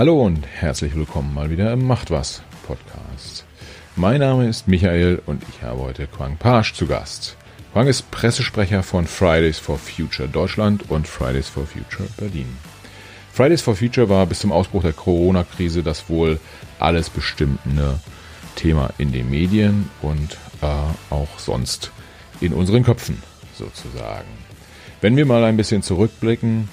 Hallo und herzlich willkommen mal wieder im Macht was Podcast. Mein Name ist Michael und ich habe heute Quang Pasch zu Gast. Quang ist Pressesprecher von Fridays for Future Deutschland und Fridays for Future Berlin. Fridays for Future war bis zum Ausbruch der Corona-Krise das wohl alles bestimmende Thema in den Medien und äh, auch sonst in unseren Köpfen sozusagen. Wenn wir mal ein bisschen zurückblicken,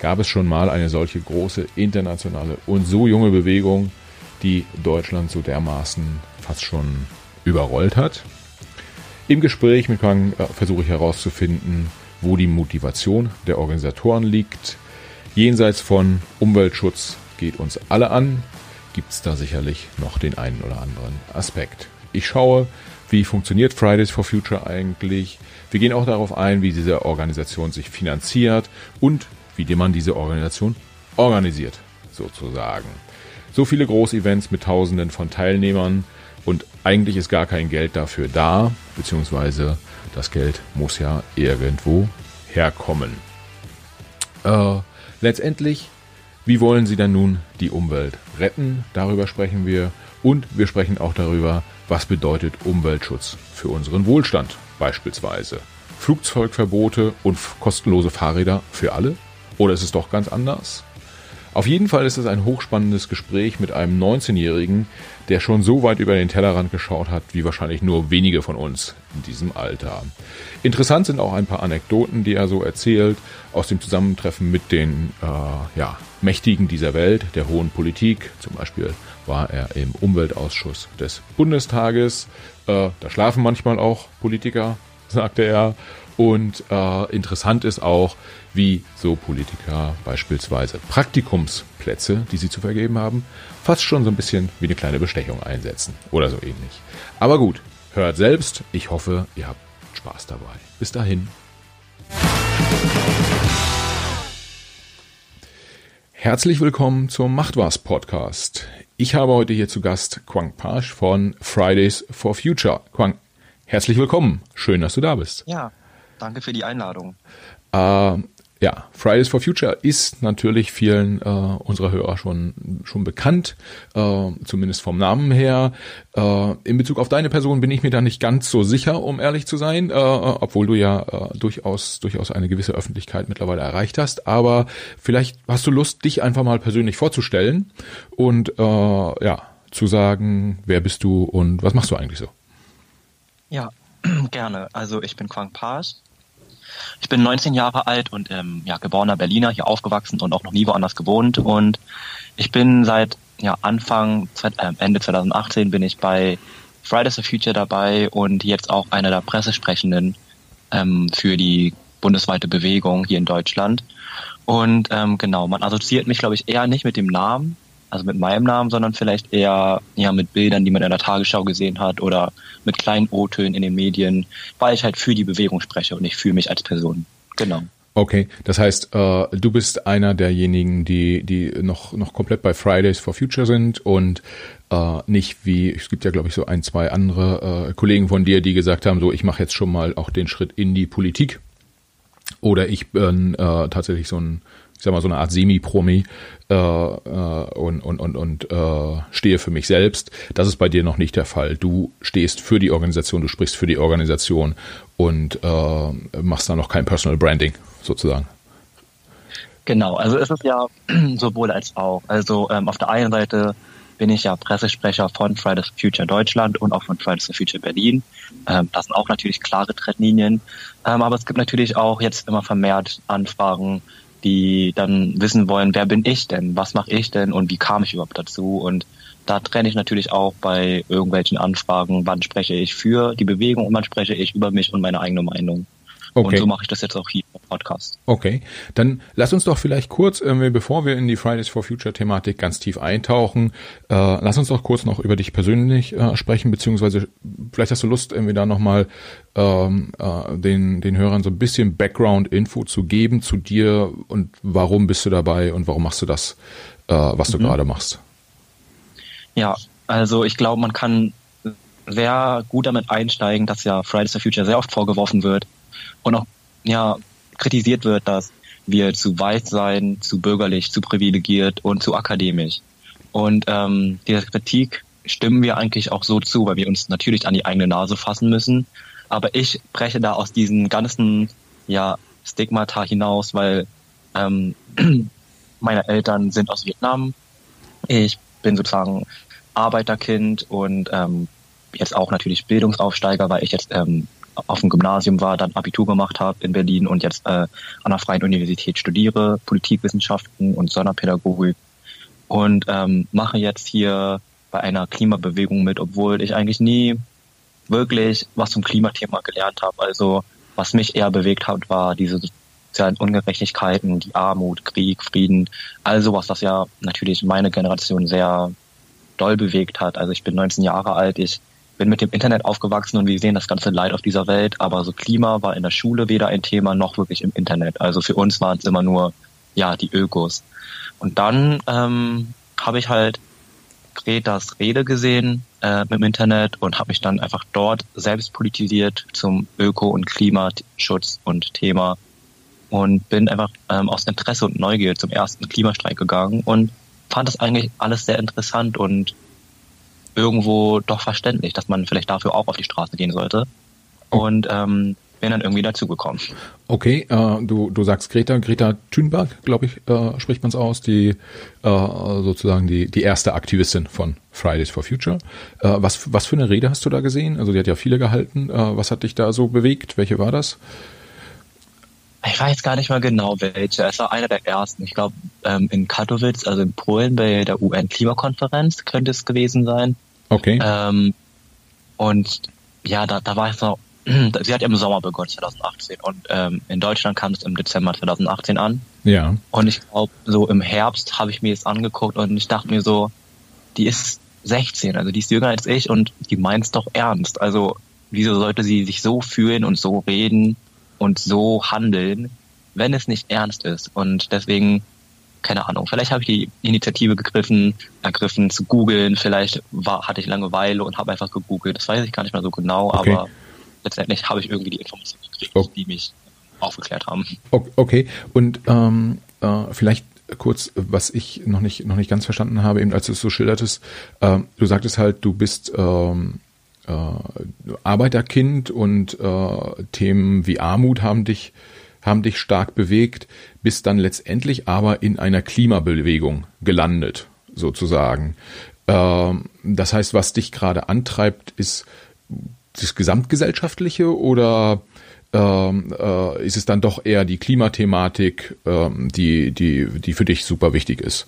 gab es schon mal eine solche große internationale und so junge Bewegung, die Deutschland so dermaßen fast schon überrollt hat. Im Gespräch mit Kang äh, versuche ich herauszufinden, wo die Motivation der Organisatoren liegt. Jenseits von Umweltschutz geht uns alle an, gibt es da sicherlich noch den einen oder anderen Aspekt. Ich schaue, wie funktioniert Fridays for Future eigentlich. Wir gehen auch darauf ein, wie diese Organisation sich finanziert und wie man diese Organisation organisiert, sozusagen. So viele Großevents mit Tausenden von Teilnehmern und eigentlich ist gar kein Geld dafür da, beziehungsweise das Geld muss ja irgendwo herkommen. Äh, letztendlich, wie wollen Sie denn nun die Umwelt retten? Darüber sprechen wir und wir sprechen auch darüber, was bedeutet Umweltschutz für unseren Wohlstand beispielsweise. Flugzeugverbote und kostenlose Fahrräder für alle? Oder ist es doch ganz anders? Auf jeden Fall ist es ein hochspannendes Gespräch mit einem 19-Jährigen, der schon so weit über den Tellerrand geschaut hat, wie wahrscheinlich nur wenige von uns in diesem Alter. Interessant sind auch ein paar Anekdoten, die er so erzählt, aus dem Zusammentreffen mit den äh, ja, Mächtigen dieser Welt, der hohen Politik. Zum Beispiel war er im Umweltausschuss des Bundestages. Äh, da schlafen manchmal auch Politiker, sagte er. Und äh, interessant ist auch, wie so Politiker beispielsweise Praktikumsplätze, die sie zu vergeben haben, fast schon so ein bisschen wie eine kleine Bestechung einsetzen oder so ähnlich. Aber gut, hört selbst. Ich hoffe, ihr habt Spaß dabei. Bis dahin. Herzlich willkommen zum Macht was Podcast. Ich habe heute hier zu Gast Quang Pasch von Fridays for Future. Quang, herzlich willkommen. Schön, dass du da bist. Ja, Danke für die Einladung. Äh, ja, Fridays for Future ist natürlich vielen äh, unserer Hörer schon schon bekannt, äh, zumindest vom Namen her. Äh, in Bezug auf deine Person bin ich mir da nicht ganz so sicher, um ehrlich zu sein, äh, obwohl du ja äh, durchaus durchaus eine gewisse Öffentlichkeit mittlerweile erreicht hast. Aber vielleicht hast du Lust, dich einfach mal persönlich vorzustellen und äh, ja zu sagen, wer bist du und was machst du eigentlich so? Ja, gerne. Also ich bin Quang Page, ich bin 19 Jahre alt und ähm, ja, geborener Berliner, hier aufgewachsen und auch noch nie woanders gewohnt. Und ich bin seit ja, Anfang, äh, Ende 2018 bin ich bei Fridays for Future dabei und jetzt auch einer der Pressesprechenden ähm, für die bundesweite Bewegung hier in Deutschland. Und ähm, genau, man assoziiert mich, glaube ich, eher nicht mit dem Namen, also mit meinem Namen, sondern vielleicht eher ja mit Bildern, die man in der Tagesschau gesehen hat oder mit kleinen O-Tönen in den Medien, weil ich halt für die Bewegung spreche und ich fühle mich als Person. Genau. Okay, das heißt, äh, du bist einer derjenigen, die die noch noch komplett bei Fridays for Future sind und äh, nicht wie es gibt ja glaube ich so ein zwei andere äh, Kollegen von dir, die gesagt haben, so ich mache jetzt schon mal auch den Schritt in die Politik oder ich bin äh, tatsächlich so ein ich sag mal so eine Art Semi-Promi äh, äh, und und und und äh, stehe für mich selbst. Das ist bei dir noch nicht der Fall. Du stehst für die Organisation, du sprichst für die Organisation und äh, machst da noch kein Personal Branding sozusagen. Genau, also es ist ja sowohl als auch. Also ähm, auf der einen Seite bin ich ja Pressesprecher von Fridays for Future Deutschland und auch von Fridays for Future Berlin. Ähm, das sind auch natürlich klare Trennlinien. Ähm, aber es gibt natürlich auch jetzt immer vermehrt Anfragen die dann wissen wollen, wer bin ich denn, was mache ich denn und wie kam ich überhaupt dazu. Und da trenne ich natürlich auch bei irgendwelchen Anfragen, wann spreche ich für die Bewegung und wann spreche ich über mich und meine eigene Meinung. Okay. Und so mache ich das jetzt auch hier im Podcast. Okay, dann lass uns doch vielleicht kurz, äh, bevor wir in die Fridays for Future Thematik ganz tief eintauchen, äh, lass uns doch kurz noch über dich persönlich äh, sprechen, beziehungsweise vielleicht hast du Lust, irgendwie da nochmal ähm, äh, den, den Hörern so ein bisschen Background-Info zu geben zu dir und warum bist du dabei und warum machst du das, äh, was du mhm. gerade machst. Ja, also ich glaube, man kann sehr gut damit einsteigen, dass ja Fridays for Future sehr oft vorgeworfen wird, und auch ja kritisiert wird, dass wir zu weiß sein, zu bürgerlich, zu privilegiert und zu akademisch. Und ähm, dieser Kritik stimmen wir eigentlich auch so zu, weil wir uns natürlich an die eigene Nase fassen müssen. Aber ich breche da aus diesen ganzen ja, Stigmata hinaus, weil ähm, meine Eltern sind aus Vietnam. Ich bin sozusagen Arbeiterkind und ähm, jetzt auch natürlich Bildungsaufsteiger, weil ich jetzt ähm, auf dem Gymnasium war, dann Abitur gemacht habe in Berlin und jetzt äh, an der Freien Universität studiere, Politikwissenschaften und Sonderpädagogik und ähm, mache jetzt hier bei einer Klimabewegung mit, obwohl ich eigentlich nie wirklich was zum Klimathema gelernt habe. Also was mich eher bewegt hat, war diese sozialen Ungerechtigkeiten, die Armut, Krieg, Frieden, all sowas, das ja natürlich meine Generation sehr doll bewegt hat. Also ich bin 19 Jahre alt, ich bin mit dem Internet aufgewachsen und wir sehen das ganze Leid auf dieser Welt, aber so Klima war in der Schule weder ein Thema noch wirklich im Internet. Also für uns waren es immer nur, ja, die Ökos. Und dann ähm, habe ich halt Gretas Rede gesehen äh, im Internet und habe mich dann einfach dort selbst politisiert zum Öko- und Klimaschutz und Thema und bin einfach ähm, aus Interesse und Neugier zum ersten Klimastreik gegangen und fand das eigentlich alles sehr interessant und irgendwo doch verständlich, dass man vielleicht dafür auch auf die Straße gehen sollte. Und ähm, bin dann irgendwie dazugekommen. Okay, äh, du, du sagst Greta, Greta Thunberg, glaube ich, äh, spricht man es aus, die äh, sozusagen die, die erste Aktivistin von Fridays for Future. Äh, was, was für eine Rede hast du da gesehen? Also die hat ja viele gehalten. Äh, was hat dich da so bewegt? Welche war das? Ich weiß gar nicht mal genau welche. Es war einer der ersten. Ich glaube ähm, in Katowice, also in Polen bei der UN-Klimakonferenz könnte es gewesen sein. Okay. Ähm, und ja, da, da war ich so sie hat im Sommer begonnen, 2018. Und ähm, in Deutschland kam es im Dezember 2018 an. Ja. Und ich glaube, so im Herbst habe ich mir das angeguckt und ich dachte mir so, die ist 16, also die ist jünger als ich und die meint es doch ernst. Also wieso sollte sie sich so fühlen und so reden und so handeln, wenn es nicht ernst ist? Und deswegen keine Ahnung, vielleicht habe ich die Initiative gegriffen, ergriffen zu googeln, vielleicht war, hatte ich Langeweile und habe einfach gegoogelt, das weiß ich gar nicht mehr so genau, okay. aber letztendlich habe ich irgendwie die Informationen gekriegt, okay. die mich aufgeklärt haben. Okay, und ähm, äh, vielleicht kurz, was ich noch nicht noch nicht ganz verstanden habe, eben als du es so schildertest, äh, du sagtest halt, du bist ähm, äh, Arbeiterkind und äh, Themen wie Armut haben dich haben dich stark bewegt, bist dann letztendlich aber in einer Klimabewegung gelandet, sozusagen. Ähm, das heißt, was dich gerade antreibt, ist das Gesamtgesellschaftliche oder ähm, äh, ist es dann doch eher die Klimathematik, ähm, die, die, die für dich super wichtig ist?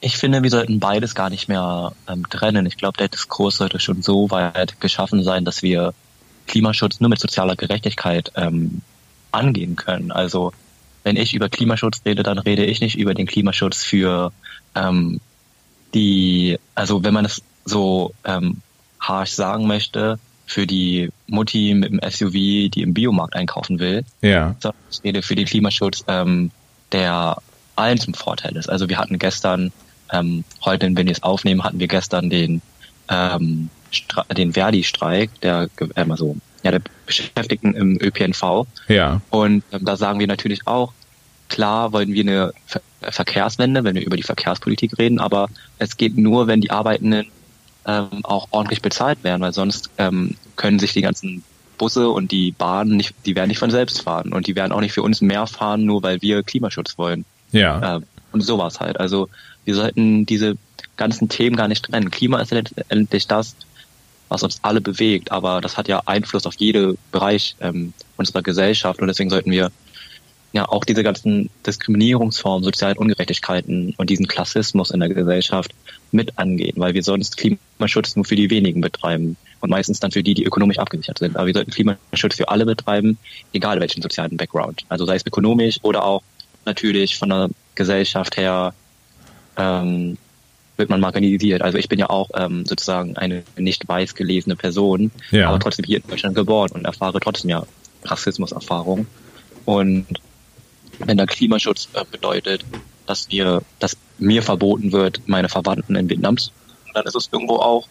Ich finde, wir sollten beides gar nicht mehr ähm, trennen. Ich glaube, der Diskurs sollte schon so weit geschaffen sein, dass wir Klimaschutz nur mit sozialer Gerechtigkeit ähm, angehen können. Also wenn ich über Klimaschutz rede, dann rede ich nicht über den Klimaschutz für ähm, die, also wenn man es so ähm, harsh sagen möchte, für die Mutti mit dem SUV, die im Biomarkt einkaufen will. Ja. Sondern ich rede für den Klimaschutz, ähm, der allen zum Vorteil ist. Also wir hatten gestern, ähm, heute, wenn wir es aufnehmen, hatten wir gestern den, ähm, den Verdi-Streik, der, ähm, also, ja, der Beschäftigten im ÖPNV. Ja. Und ähm, da sagen wir natürlich auch, klar wollen wir eine Ver Verkehrswende, wenn wir über die Verkehrspolitik reden, aber es geht nur, wenn die Arbeitenden ähm, auch ordentlich bezahlt werden, weil sonst ähm, können sich die ganzen Busse und die Bahnen nicht, die werden nicht von selbst fahren und die werden auch nicht für uns mehr fahren, nur weil wir Klimaschutz wollen. Ja. Ähm, und sowas halt. Also wir sollten diese ganzen Themen gar nicht trennen. Klima ist letztendlich das, was uns alle bewegt, aber das hat ja Einfluss auf jeden Bereich ähm, unserer Gesellschaft und deswegen sollten wir ja auch diese ganzen Diskriminierungsformen, sozialen Ungerechtigkeiten und diesen Klassismus in der Gesellschaft mit angehen, weil wir sonst Klimaschutz nur für die wenigen betreiben und meistens dann für die, die ökonomisch abgesichert sind. Aber wir sollten Klimaschutz für alle betreiben, egal welchen sozialen Background. Also sei es ökonomisch oder auch natürlich von der Gesellschaft her ähm, wird man marginalisiert. Also ich bin ja auch ähm, sozusagen eine nicht weiß gelesene Person, ja. aber trotzdem hier in Deutschland geboren und erfahre trotzdem ja Rassismuserfahrung. Und wenn der Klimaschutz äh, bedeutet, dass wir, dass mir verboten wird, meine Verwandten in Vietnam zu dann ist es irgendwo auch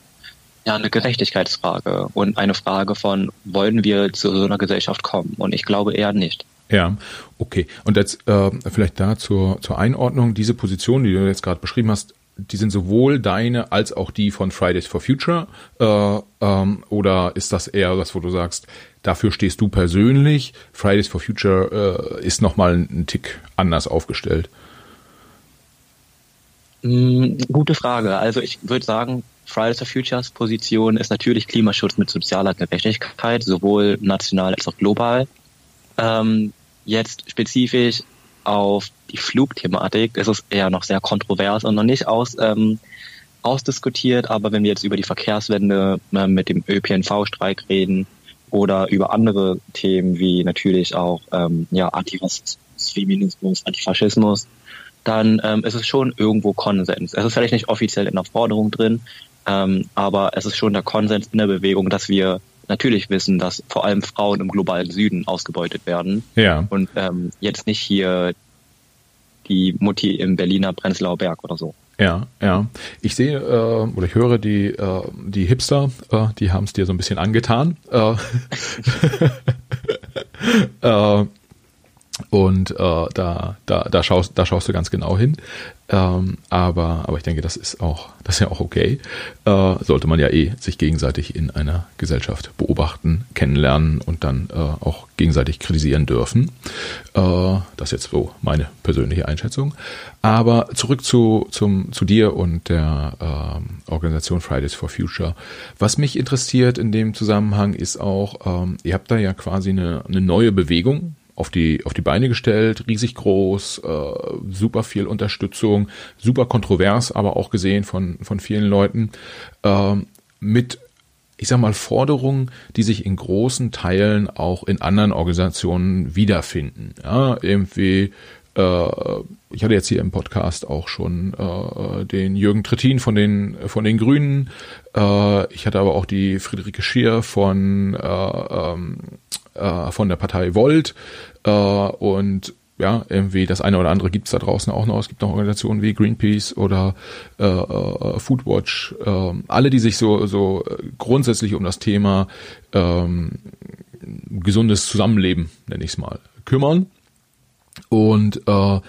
ja eine Gerechtigkeitsfrage und eine Frage von, wollen wir zu so einer Gesellschaft kommen? Und ich glaube eher nicht. Ja, okay. Und jetzt äh, vielleicht da zur, zur Einordnung, diese Position, die du jetzt gerade beschrieben hast, die sind sowohl deine als auch die von Fridays for Future? Äh, ähm, oder ist das eher was, wo du sagst, dafür stehst du persönlich, Fridays for Future äh, ist nochmal ein Tick anders aufgestellt? Mm, gute Frage. Also ich würde sagen, Fridays for Futures Position ist natürlich Klimaschutz mit sozialer Gerechtigkeit, sowohl national als auch global. Ähm, jetzt spezifisch auf die Flugthematik ist es eher noch sehr kontrovers und noch nicht aus, ähm, ausdiskutiert. Aber wenn wir jetzt über die Verkehrswende äh, mit dem ÖPNV-Streik reden oder über andere Themen wie natürlich auch ähm, ja, Antirassismus, Feminismus, Antifaschismus, dann ähm, ist es schon irgendwo Konsens. Es ist vielleicht nicht offiziell in der Forderung drin, ähm, aber es ist schon der Konsens in der Bewegung, dass wir natürlich wissen, dass vor allem Frauen im globalen Süden ausgebeutet werden. Ja. Und ähm, jetzt nicht hier die Mutti im Berliner Prenzlauer Berg oder so. Ja, ja. Ich sehe äh, oder ich höre die äh, die Hipster, äh, die haben es dir so ein bisschen angetan. Äh, äh, und äh, da, da, da, schaust, da schaust du ganz genau hin. Ähm, aber, aber ich denke, das ist auch, das ist ja auch okay. Äh, sollte man ja eh sich gegenseitig in einer Gesellschaft beobachten, kennenlernen und dann äh, auch gegenseitig kritisieren dürfen. Äh, das ist jetzt so meine persönliche Einschätzung. Aber zurück zu, zum, zu dir und der äh, Organisation Fridays for Future. Was mich interessiert in dem Zusammenhang ist auch, ähm, ihr habt da ja quasi eine, eine neue Bewegung auf die, auf die Beine gestellt, riesig groß, äh, super viel Unterstützung, super kontrovers, aber auch gesehen von, von vielen Leuten, äh, mit, ich sag mal, Forderungen, die sich in großen Teilen auch in anderen Organisationen wiederfinden. Ja, irgendwie, ich hatte jetzt hier im Podcast auch schon äh, den Jürgen Trittin von den, von den Grünen, äh, ich hatte aber auch die Friederike Schier von, äh, ähm, äh, von der Partei Volt äh, und ja, irgendwie das eine oder andere gibt es da draußen auch noch. Es gibt noch Organisationen wie Greenpeace oder äh, äh, Foodwatch, äh, alle, die sich so, so grundsätzlich um das Thema ähm, gesundes Zusammenleben, nenne ich es mal, kümmern. Und äh,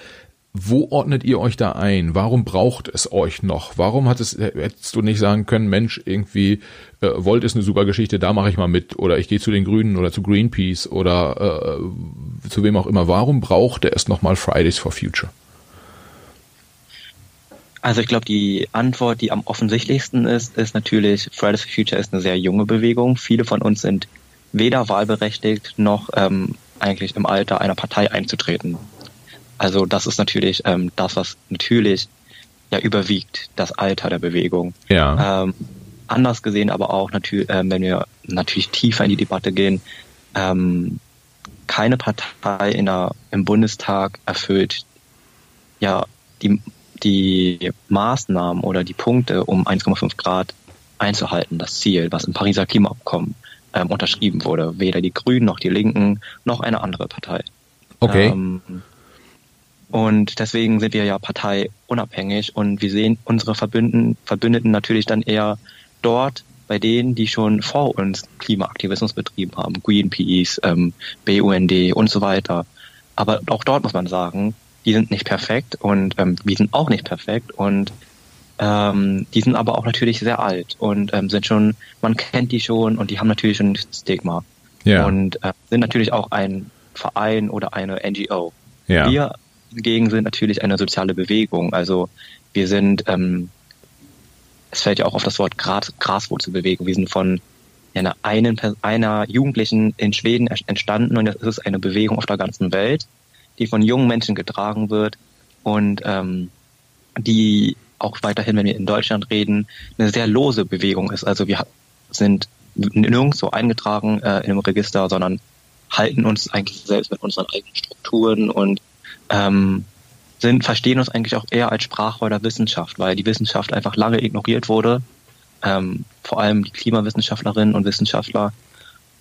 wo ordnet ihr euch da ein? Warum braucht es euch noch? Warum hat es, hättest du nicht sagen können, Mensch, irgendwie, äh, Volt ist eine super Geschichte, da mache ich mal mit, oder ich gehe zu den Grünen oder zu Greenpeace oder äh, zu wem auch immer. Warum braucht es nochmal Fridays for Future? Also ich glaube, die Antwort, die am offensichtlichsten ist, ist natürlich, Fridays for Future ist eine sehr junge Bewegung. Viele von uns sind weder wahlberechtigt noch ähm, eigentlich im Alter einer Partei einzutreten. Also das ist natürlich ähm, das, was natürlich ja überwiegt, das Alter der Bewegung. Ja. Ähm, anders gesehen aber auch natürlich, äh, wenn wir natürlich tiefer in die Debatte gehen, ähm, keine Partei in der, im Bundestag erfüllt ja die, die Maßnahmen oder die Punkte, um 1,5 Grad einzuhalten, das Ziel, was im Pariser Klimaabkommen ähm, unterschrieben wurde. Weder die Grünen noch die Linken noch eine andere Partei. Okay. Ähm, und deswegen sind wir ja parteiunabhängig und wir sehen unsere Verbünden, Verbündeten natürlich dann eher dort bei denen, die schon vor uns Klimaaktivismus betrieben haben, Greenpeace, ähm, BUND und so weiter. Aber auch dort muss man sagen, die sind nicht perfekt und ähm, wir sind auch nicht perfekt und ähm, die sind aber auch natürlich sehr alt und ähm, sind schon, man kennt die schon und die haben natürlich schon ein Stigma. Ja. Und äh, sind natürlich auch ein Verein oder eine NGO. Ja. Wir hingegen sind natürlich eine soziale Bewegung. Also wir sind, ähm, es fällt ja auch auf das Wort Gras, Graswurzelbewegung. Wir sind von einer, einen, einer Jugendlichen in Schweden entstanden und es ist eine Bewegung auf der ganzen Welt, die von jungen Menschen getragen wird und ähm, die auch weiterhin, wenn wir in Deutschland reden, eine sehr lose Bewegung ist. Also wir sind nirgendwo eingetragen äh, in einem Register, sondern halten uns eigentlich selbst mit unseren eigenen Strukturen und ähm, sind, verstehen uns eigentlich auch eher als Sprachrohr der Wissenschaft, weil die Wissenschaft einfach lange ignoriert wurde, ähm, vor allem die Klimawissenschaftlerinnen und Wissenschaftler.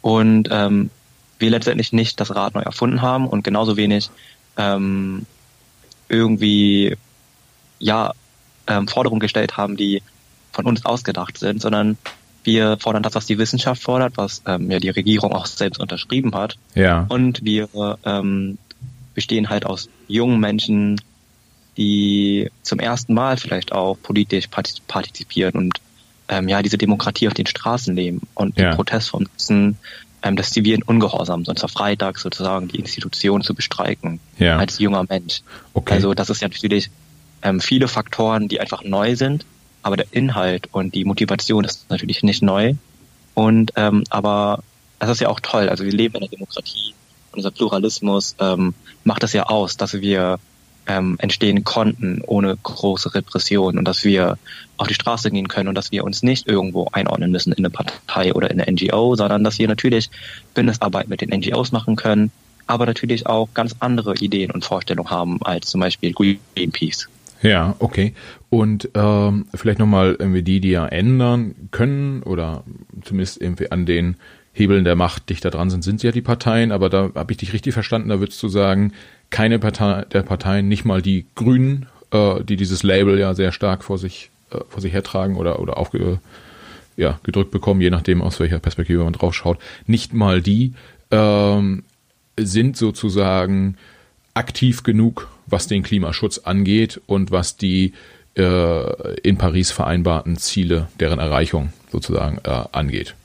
Und ähm, wir letztendlich nicht das Rad neu erfunden haben und genauso wenig ähm, irgendwie ja ähm, Forderungen gestellt haben, die von uns ausgedacht sind, sondern Wir fordern das, was die Wissenschaft fordert, was ähm, ja die Regierung auch selbst unterschrieben hat. Ja. Und wir ähm, bestehen halt aus jungen Menschen, die zum ersten Mal vielleicht auch politisch partizipieren und ähm, ja diese Demokratie auf den Straßen leben und ja. den Protest vom nutzen, ähm, des zivilen Ungehorsams und zwar freitags sozusagen die Institution zu bestreiken ja. als junger Mensch. Okay. Also das ist ja natürlich ähm, viele Faktoren, die einfach neu sind, aber der Inhalt und die Motivation ist natürlich nicht neu. Und ähm, aber das ist ja auch toll. Also wir leben in einer Demokratie und unser Pluralismus ähm, macht es ja aus, dass wir ähm, entstehen konnten ohne große Repression und dass wir auf die Straße gehen können und dass wir uns nicht irgendwo einordnen müssen in eine Partei oder in eine NGO, sondern dass wir natürlich Bündnisarbeit mit den NGOs machen können, aber natürlich auch ganz andere Ideen und Vorstellungen haben als zum Beispiel Greenpeace. Ja, okay. Und ähm, vielleicht nochmal irgendwie die, die ja ändern können oder zumindest irgendwie an den Hebeln der Macht dichter dran sind, sind ja die Parteien, aber da habe ich dich richtig verstanden, da würdest du sagen, keine Partei der Parteien, nicht mal die Grünen, äh, die dieses Label ja sehr stark vor sich, äh, vor sich hertragen oder, oder aufge, ja, gedrückt bekommen, je nachdem, aus welcher Perspektive man drauf schaut, nicht mal die ähm, sind sozusagen aktiv genug, was den Klimaschutz angeht und was die äh, in Paris vereinbarten Ziele, deren Erreichung sozusagen äh, angeht.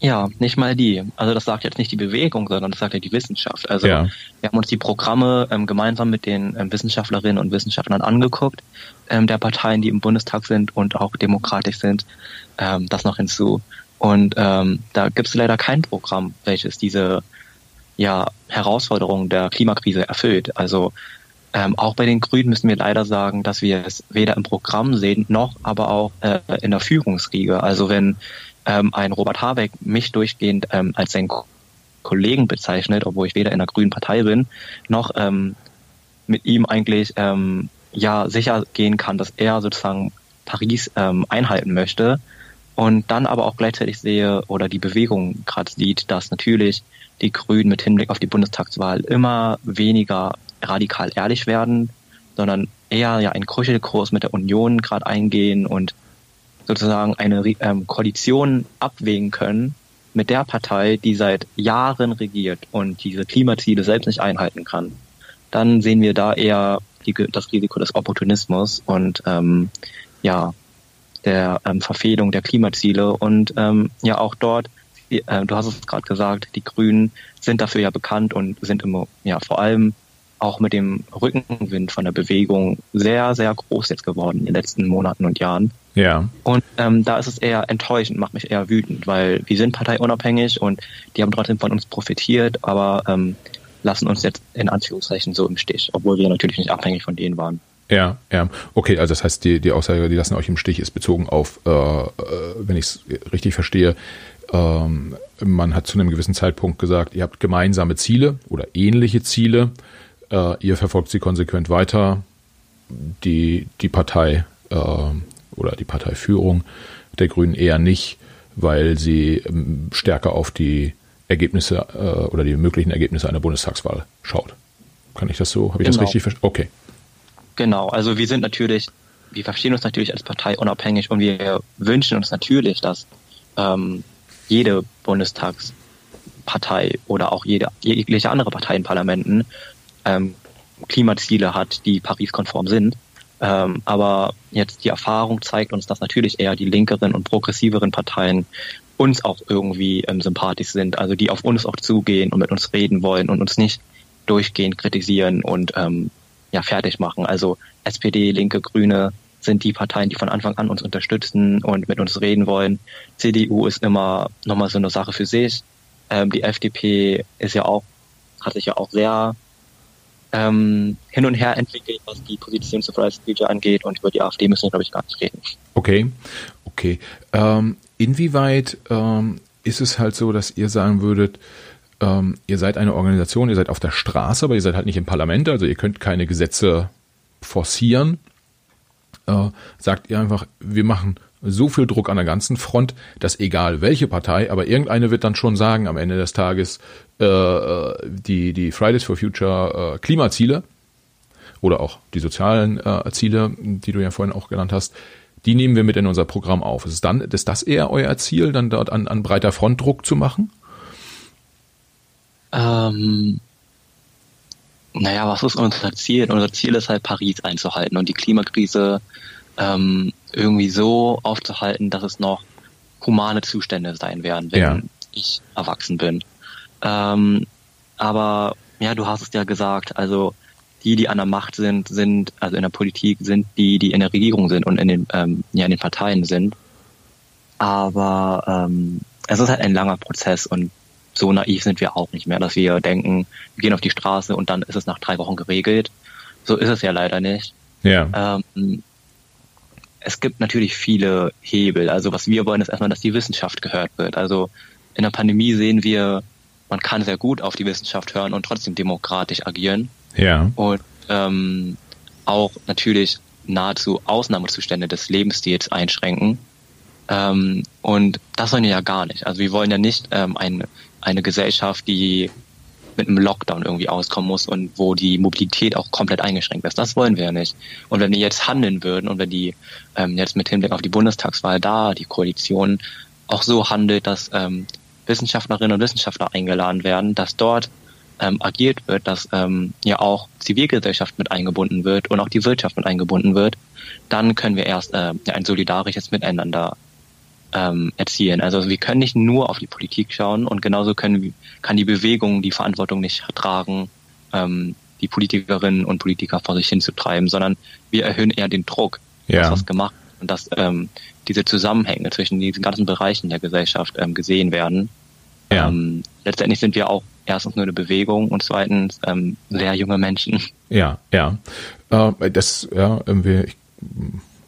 Ja, nicht mal die. Also das sagt jetzt nicht die Bewegung, sondern das sagt ja die Wissenschaft. Also ja. wir haben uns die Programme ähm, gemeinsam mit den ähm, Wissenschaftlerinnen und Wissenschaftlern angeguckt, ähm, der Parteien, die im Bundestag sind und auch demokratisch sind, ähm, das noch hinzu. Und ähm, da gibt es leider kein Programm, welches diese ja, Herausforderungen der Klimakrise erfüllt. Also ähm, auch bei den Grünen müssen wir leider sagen, dass wir es weder im Programm sehen, noch aber auch äh, in der Führungsriege. Also wenn ähm, ein Robert Habeck mich durchgehend ähm, als seinen Kollegen bezeichnet, obwohl ich weder in der Grünen Partei bin, noch ähm, mit ihm eigentlich ähm, ja sicher gehen kann, dass er sozusagen Paris ähm, einhalten möchte und dann aber auch gleichzeitig sehe oder die Bewegung gerade sieht, dass natürlich die Grünen mit Hinblick auf die Bundestagswahl immer weniger radikal ehrlich werden, sondern eher ja einen Kuschelkurs mit der Union gerade eingehen und sozusagen eine ähm, Koalition abwägen können mit der Partei, die seit Jahren regiert und diese Klimaziele selbst nicht einhalten kann, dann sehen wir da eher die, das Risiko des Opportunismus und ähm, ja der ähm, Verfehlung der Klimaziele und ähm, ja auch dort, äh, du hast es gerade gesagt, die Grünen sind dafür ja bekannt und sind immer ja vor allem auch mit dem Rückenwind von der Bewegung sehr, sehr groß jetzt geworden in den letzten Monaten und Jahren. Ja. Und ähm, da ist es eher enttäuschend, macht mich eher wütend, weil wir sind parteiunabhängig und die haben trotzdem von uns profitiert, aber ähm, lassen uns jetzt in Anführungszeichen so im Stich, obwohl wir natürlich nicht abhängig von denen waren. Ja, ja. Okay, also das heißt, die, die Aussage, die lassen euch im Stich, ist bezogen auf, äh, äh wenn ich es richtig verstehe, ähm, man hat zu einem gewissen Zeitpunkt gesagt, ihr habt gemeinsame Ziele oder ähnliche Ziele äh, ihr verfolgt sie konsequent weiter. Die, die Partei äh, oder die Parteiführung der Grünen eher nicht, weil sie ähm, stärker auf die Ergebnisse äh, oder die möglichen Ergebnisse einer Bundestagswahl schaut. Kann ich das so? Habe ich genau. das richtig verstanden? Okay. Genau, also wir sind natürlich, wir verstehen uns natürlich als Partei unabhängig und wir wünschen uns natürlich, dass ähm, jede Bundestagspartei oder auch jede jegliche andere Partei in Parlamenten ähm, Klimaziele hat, die Paris-konform sind. Ähm, aber jetzt die Erfahrung zeigt uns, dass natürlich eher die linkeren und progressiveren Parteien uns auch irgendwie ähm, sympathisch sind, also die auf uns auch zugehen und mit uns reden wollen und uns nicht durchgehend kritisieren und ähm, ja fertig machen. Also SPD, Linke, Grüne sind die Parteien, die von Anfang an uns unterstützen und mit uns reden wollen. CDU ist immer nochmal so eine Sache für sich. Ähm, die FDP ist ja auch, hat sich ja auch sehr ähm, hin und her entwickelt, was die Position zu Fridays for angeht und über die AfD müssen wir, glaube ich, gar nicht reden. Okay, okay. Ähm, inwieweit ähm, ist es halt so, dass ihr sagen würdet, ähm, ihr seid eine Organisation, ihr seid auf der Straße, aber ihr seid halt nicht im Parlament, also ihr könnt keine Gesetze forcieren. Äh, sagt ihr einfach, wir machen so viel Druck an der ganzen Front, dass egal welche Partei, aber irgendeine wird dann schon sagen am Ende des Tages, äh, die, die Fridays for Future äh, Klimaziele oder auch die sozialen äh, Ziele, die du ja vorhin auch genannt hast, die nehmen wir mit in unser Programm auf. Ist, dann, ist das eher euer Ziel, dann dort an, an breiter Front Druck zu machen? Ähm, naja, was ist unser Ziel? Unser Ziel ist halt Paris einzuhalten und die Klimakrise ähm, irgendwie so aufzuhalten, dass es noch humane Zustände sein werden, wenn ja. ich erwachsen bin. Ähm, aber ja, du hast es ja gesagt, also die, die an der Macht sind, sind, also in der Politik, sind die, die in der Regierung sind und in den, ähm, ja, in den Parteien sind. Aber ähm, es ist halt ein langer Prozess und so naiv sind wir auch nicht mehr, dass wir denken, wir gehen auf die Straße und dann ist es nach drei Wochen geregelt. So ist es ja leider nicht. Ja. Ähm, es gibt natürlich viele Hebel. Also was wir wollen, ist erstmal, dass die Wissenschaft gehört wird. Also in der Pandemie sehen wir, man kann sehr gut auf die Wissenschaft hören und trotzdem demokratisch agieren. Ja. Und ähm, auch natürlich nahezu Ausnahmezustände des Lebensstils einschränken. Ähm, und das wollen wir ja gar nicht. Also wir wollen ja nicht ähm, eine, eine Gesellschaft, die mit einem Lockdown irgendwie auskommen muss und wo die Mobilität auch komplett eingeschränkt ist. Das wollen wir ja nicht. Und wenn wir jetzt handeln würden und wenn die ähm, jetzt mit Hinblick auf die Bundestagswahl da die Koalition auch so handelt, dass ähm, Wissenschaftlerinnen und Wissenschaftler eingeladen werden, dass dort ähm, agiert wird, dass ähm, ja auch Zivilgesellschaft mit eingebunden wird und auch die Wirtschaft mit eingebunden wird, dann können wir erst äh, ein solidarisches Miteinander ähm, erzielen. Also wir können nicht nur auf die Politik schauen und genauso können, kann die Bewegung die Verantwortung nicht tragen, ähm, die Politikerinnen und Politiker vor sich hinzutreiben, sondern wir erhöhen eher den Druck, ja. dass was gemacht und dass ähm, diese Zusammenhänge zwischen diesen ganzen Bereichen der Gesellschaft ähm, gesehen werden. Ja. Ähm, letztendlich sind wir auch erstens nur eine Bewegung und zweitens ähm, sehr junge Menschen. Ja, ja. Äh, das, ja, irgendwie, ich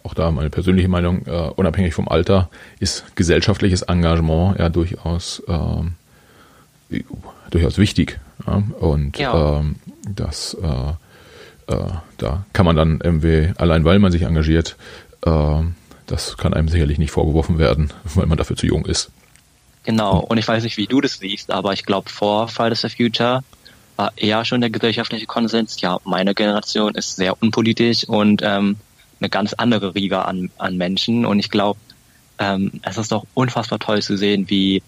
auch da meine persönliche Meinung, äh, unabhängig vom Alter, ist gesellschaftliches Engagement ja durchaus, äh, durchaus wichtig. Ja? Und ja. Ähm, das, äh, äh, da kann man dann irgendwie, allein weil man sich engagiert, äh, das kann einem sicherlich nicht vorgeworfen werden, weil man dafür zu jung ist. Genau, und ich weiß nicht, wie du das siehst, aber ich glaube, vor Fridays for Future war eher schon der gesellschaftliche Konsens, ja, meine Generation ist sehr unpolitisch und ähm, eine ganz andere Riege an, an Menschen. Und ich glaube, ähm, es ist doch unfassbar toll zu sehen, wie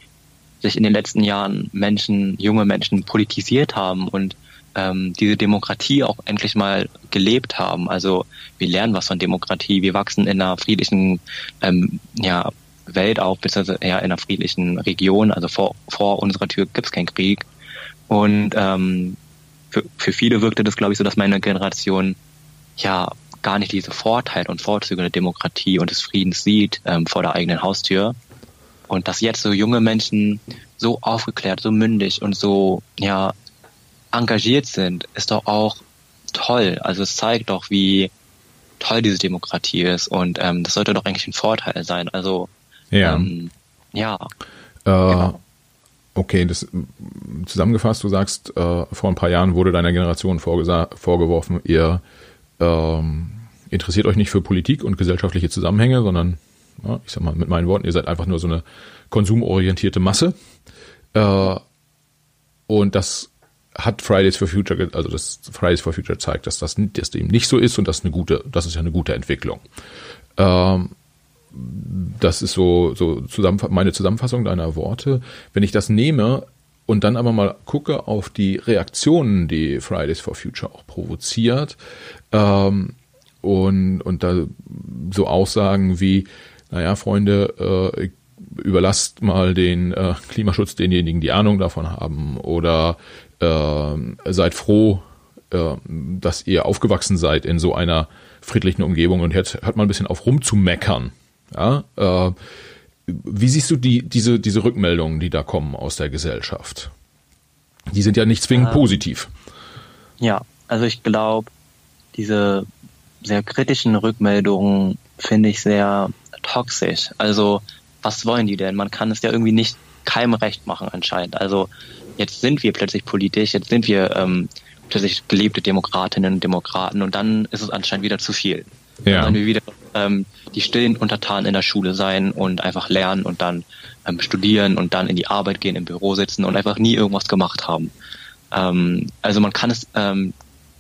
sich in den letzten Jahren Menschen, junge Menschen politisiert haben und ähm, diese Demokratie auch endlich mal gelebt haben. Also wir lernen was von Demokratie, wir wachsen in einer friedlichen ähm, ja, Welt auf, beziehungsweise eher in einer friedlichen Region. Also vor, vor unserer Tür gibt es keinen Krieg. Und ähm, für, für viele wirkte das, glaube ich, so, dass meine Generation ja gar nicht diese Vorteile und Vorzüge der Demokratie und des Friedens sieht ähm, vor der eigenen Haustür. Und dass jetzt so junge Menschen so aufgeklärt, so mündig und so ja engagiert sind, ist doch auch toll. Also es zeigt doch, wie toll diese Demokratie ist und ähm, das sollte doch eigentlich ein Vorteil sein. Also ja, ähm, ja. Äh, genau. Okay, das zusammengefasst, du sagst, äh, vor ein paar Jahren wurde deiner Generation vorgeworfen, ihr ähm, interessiert euch nicht für Politik und gesellschaftliche Zusammenhänge, sondern, ja, ich sag mal mit meinen Worten, ihr seid einfach nur so eine konsumorientierte Masse. Äh, und das hat Fridays for Future, also das Fridays for Future zeigt, dass das, dass dem nicht so ist und das ist eine gute, das ist ja eine gute Entwicklung. Ähm, das ist so, so zusammen, meine Zusammenfassung deiner Worte. Wenn ich das nehme, und dann aber mal gucke auf die Reaktionen, die Fridays for Future auch provoziert ähm, und, und da so Aussagen wie, naja, Freunde, äh, überlasst mal den äh, Klimaschutz denjenigen, die Ahnung davon haben oder äh, seid froh, äh, dass ihr aufgewachsen seid in so einer friedlichen Umgebung und jetzt hört mal ein bisschen auf rumzumeckern. Ja, äh, wie siehst du die, diese, diese Rückmeldungen, die da kommen aus der Gesellschaft? Die sind ja nicht zwingend ähm, positiv. Ja, also ich glaube, diese sehr kritischen Rückmeldungen finde ich sehr toxisch. Also was wollen die denn? Man kann es ja irgendwie nicht keinem recht machen anscheinend. Also jetzt sind wir plötzlich politisch, jetzt sind wir ähm, plötzlich gelebte Demokratinnen und Demokraten und dann ist es anscheinend wieder zu viel. Ja. Dann wir wieder ähm, die stillen Untertanen in der Schule sein und einfach lernen und dann ähm, studieren und dann in die Arbeit gehen, im Büro sitzen und einfach nie irgendwas gemacht haben. Ähm, also man kann es ähm,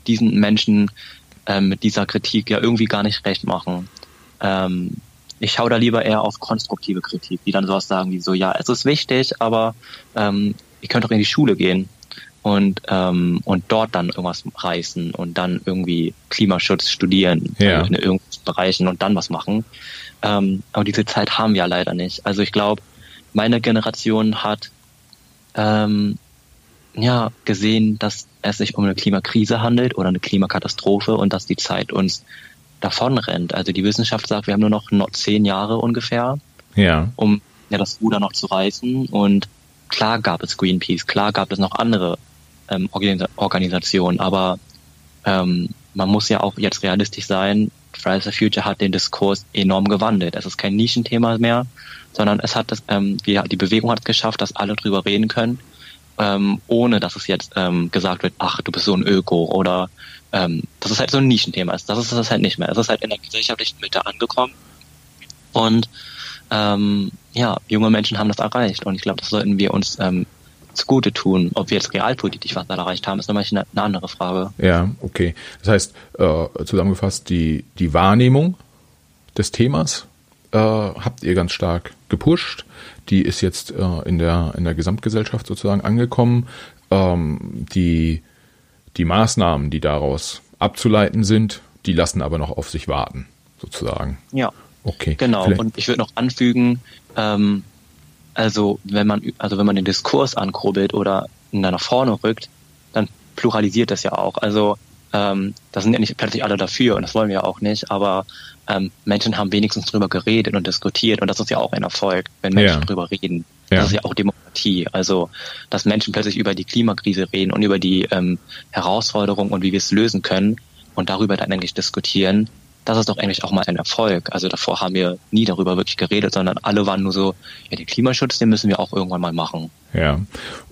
diesen Menschen ähm, mit dieser Kritik ja irgendwie gar nicht recht machen. Ähm, ich schaue da lieber eher auf konstruktive Kritik, die dann sowas sagen wie so, ja, es ist wichtig, aber ähm, ihr könnt doch in die Schule gehen und ähm, und dort dann irgendwas reißen und dann irgendwie Klimaschutz studieren ja. in irgendwelchen Bereichen und dann was machen. Ähm, aber diese Zeit haben wir ja leider nicht. Also ich glaube, meine Generation hat ähm, ja gesehen, dass es sich um eine Klimakrise handelt oder eine Klimakatastrophe und dass die Zeit uns davon rennt. Also die Wissenschaft sagt, wir haben nur noch zehn Jahre ungefähr, ja. um ja das Ruder noch zu reißen. Und klar gab es Greenpeace, klar gab es noch andere ähm, Organisationen, aber ähm, man muss ja auch jetzt realistisch sein. Fridays for Future hat den Diskurs enorm gewandelt. Es ist kein Nischenthema mehr, sondern es hat das, ähm, die, die Bewegung hat es geschafft, dass alle drüber reden können, ähm, ohne dass es jetzt ähm, gesagt wird, ach, du bist so ein Öko oder ähm, dass es halt so ein Nischenthema ist. Das ist es halt nicht mehr. Es ist halt in der gesellschaftlichen Mitte angekommen und ähm, ja, junge Menschen haben das erreicht und ich glaube, das sollten wir uns ähm, zugute tun. Ob wir jetzt realpolitisch was erreicht haben, ist nochmal eine, eine andere Frage. Ja, okay. Das heißt, äh, zusammengefasst, die, die Wahrnehmung des Themas äh, habt ihr ganz stark gepusht. Die ist jetzt äh, in, der, in der Gesamtgesellschaft sozusagen angekommen. Ähm, die, die Maßnahmen, die daraus abzuleiten sind, die lassen aber noch auf sich warten, sozusagen. Ja. Okay. Genau. Vielleicht. Und ich würde noch anfügen, ähm, also wenn man, also wenn man den Diskurs ankurbelt oder nach vorne rückt, dann pluralisiert das ja auch. Also ähm, da sind ja nicht plötzlich alle dafür und das wollen wir ja auch nicht, aber ähm, Menschen haben wenigstens drüber geredet und diskutiert und das ist ja auch ein Erfolg, wenn Menschen ja. drüber reden. Das ja. ist ja auch Demokratie. Also, dass Menschen plötzlich über die Klimakrise reden und über die ähm, Herausforderungen und wie wir es lösen können und darüber dann eigentlich diskutieren, das ist doch eigentlich auch mal ein Erfolg. Also davor haben wir nie darüber wirklich geredet, sondern alle waren nur so, ja, den Klimaschutz, den müssen wir auch irgendwann mal machen. Ja,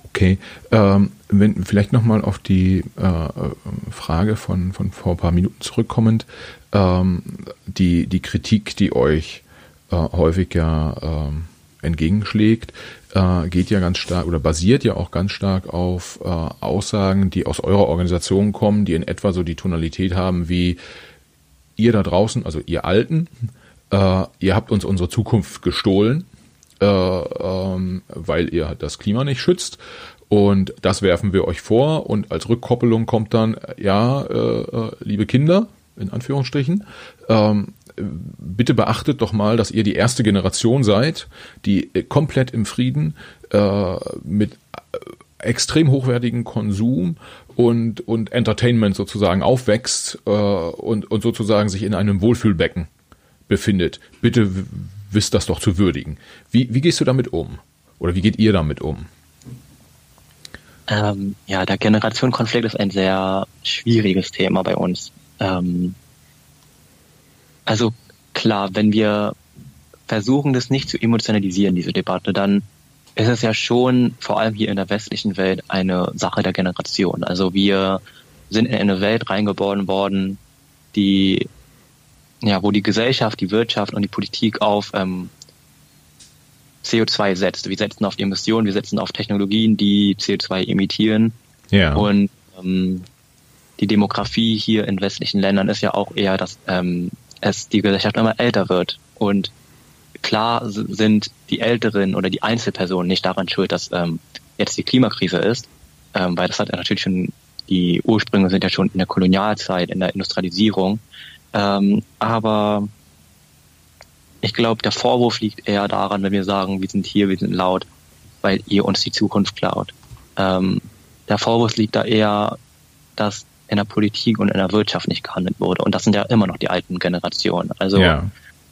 okay. Ähm, wenn vielleicht nochmal auf die äh, Frage von, von vor ein paar Minuten zurückkommend, ähm, die, die Kritik, die euch äh, häufig ja ähm, entgegenschlägt, äh, geht ja ganz stark oder basiert ja auch ganz stark auf äh, Aussagen, die aus eurer Organisation kommen, die in etwa so die Tonalität haben wie ihr da draußen, also ihr Alten, äh, ihr habt uns unsere Zukunft gestohlen, äh, ähm, weil ihr das Klima nicht schützt. Und das werfen wir euch vor. Und als Rückkoppelung kommt dann, ja, äh, äh liebe Kinder, in Anführungsstrichen, ähm, bitte beachtet doch mal, dass ihr die erste Generation seid, die komplett im Frieden äh, mit extrem hochwertigen Konsum und, und Entertainment sozusagen aufwächst äh, und, und sozusagen sich in einem Wohlfühlbecken befindet. Bitte wisst das doch zu würdigen. Wie, wie gehst du damit um? Oder wie geht ihr damit um? Ähm, ja, der Generationenkonflikt ist ein sehr schwieriges Thema bei uns. Ähm, also klar, wenn wir versuchen, das nicht zu emotionalisieren, diese Debatte, dann ist es ja schon vor allem hier in der westlichen Welt eine Sache der Generation. Also wir sind in eine Welt reingeboren worden, die ja, wo die Gesellschaft, die Wirtschaft und die Politik auf ähm, CO2 setzt. Wir setzen auf Emissionen, wir setzen auf Technologien, die CO2 emittieren. Ja. Und ähm, die Demografie hier in westlichen Ländern ist ja auch eher, dass ähm, es die Gesellschaft immer älter wird. Und klar sind die Älteren oder die Einzelpersonen nicht daran schuld, dass ähm, jetzt die Klimakrise ist, ähm, weil das hat ja natürlich schon, die Ursprünge sind ja schon in der Kolonialzeit, in der Industrialisierung. Ähm, aber ich glaube, der Vorwurf liegt eher daran, wenn wir sagen, wir sind hier, wir sind laut, weil ihr uns die Zukunft klaut. Ähm, der Vorwurf liegt da eher, dass in der Politik und in der Wirtschaft nicht gehandelt wurde. Und das sind ja immer noch die alten Generationen. Also ja.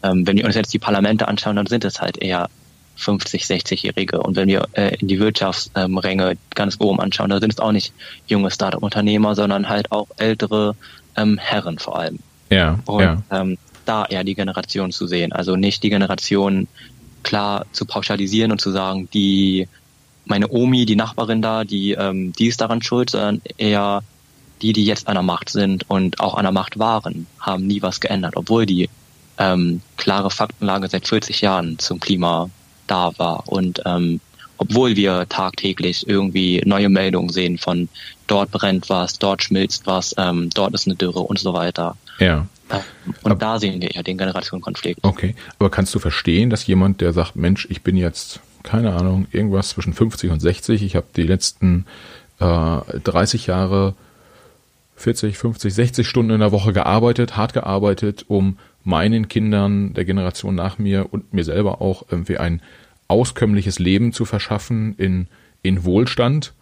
Ähm, wenn wir uns jetzt die Parlamente anschauen, dann sind es halt eher 50, 60-Jährige. Und wenn wir äh, in die Wirtschaftsränge ähm, ganz oben anschauen, dann sind es auch nicht junge Startup-Unternehmer, sondern halt auch ältere ähm, Herren vor allem. Ja. Und ja. Ähm, da eher die Generation zu sehen. Also nicht die Generation klar zu pauschalisieren und zu sagen, die meine Omi, die Nachbarin da, die, ähm, die ist daran schuld, sondern eher die, die jetzt an der Macht sind und auch an der Macht waren, haben nie was geändert, obwohl die ähm, klare Faktenlage seit 40 Jahren zum Klima da war und ähm, obwohl wir tagtäglich irgendwie neue Meldungen sehen von dort brennt was, dort schmilzt was, ähm, dort ist eine Dürre und so weiter. Ja. Ähm, und aber, da sehen wir ja den Generationenkonflikt. Okay, aber kannst du verstehen, dass jemand, der sagt, Mensch, ich bin jetzt, keine Ahnung, irgendwas zwischen 50 und 60, ich habe die letzten äh, 30 Jahre 40, 50, 60 Stunden in der Woche gearbeitet, hart gearbeitet, um meinen Kindern der Generation nach mir und mir selber auch irgendwie ein auskömmliches Leben zu verschaffen in, in Wohlstand.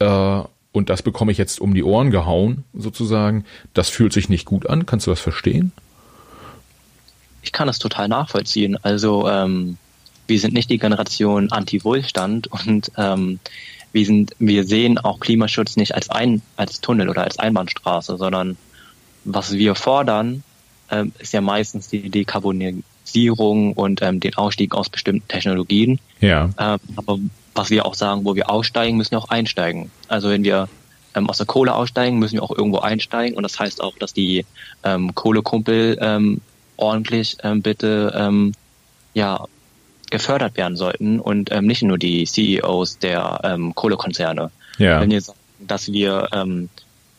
Äh, und das bekomme ich jetzt um die Ohren gehauen, sozusagen. Das fühlt sich nicht gut an. Kannst du das verstehen? Ich kann das total nachvollziehen. Also ähm, wir sind nicht die Generation Anti-Wohlstand und ähm, wir sind, wir sehen auch Klimaschutz nicht als ein, als Tunnel oder als Einbahnstraße, sondern was wir fordern, ähm, ist ja meistens die Dekarbonisierung und ähm, den Ausstieg aus bestimmten Technologien. Ja. Ähm, aber was wir auch sagen, wo wir aussteigen, müssen wir auch einsteigen. Also wenn wir ähm, aus der Kohle aussteigen, müssen wir auch irgendwo einsteigen. Und das heißt auch, dass die ähm, Kohlekumpel ähm, ordentlich ähm, bitte ähm, ja gefördert werden sollten und ähm, nicht nur die CEOs der ähm, Kohlekonzerne. Ja. Wenn wir sagen, dass wir ähm,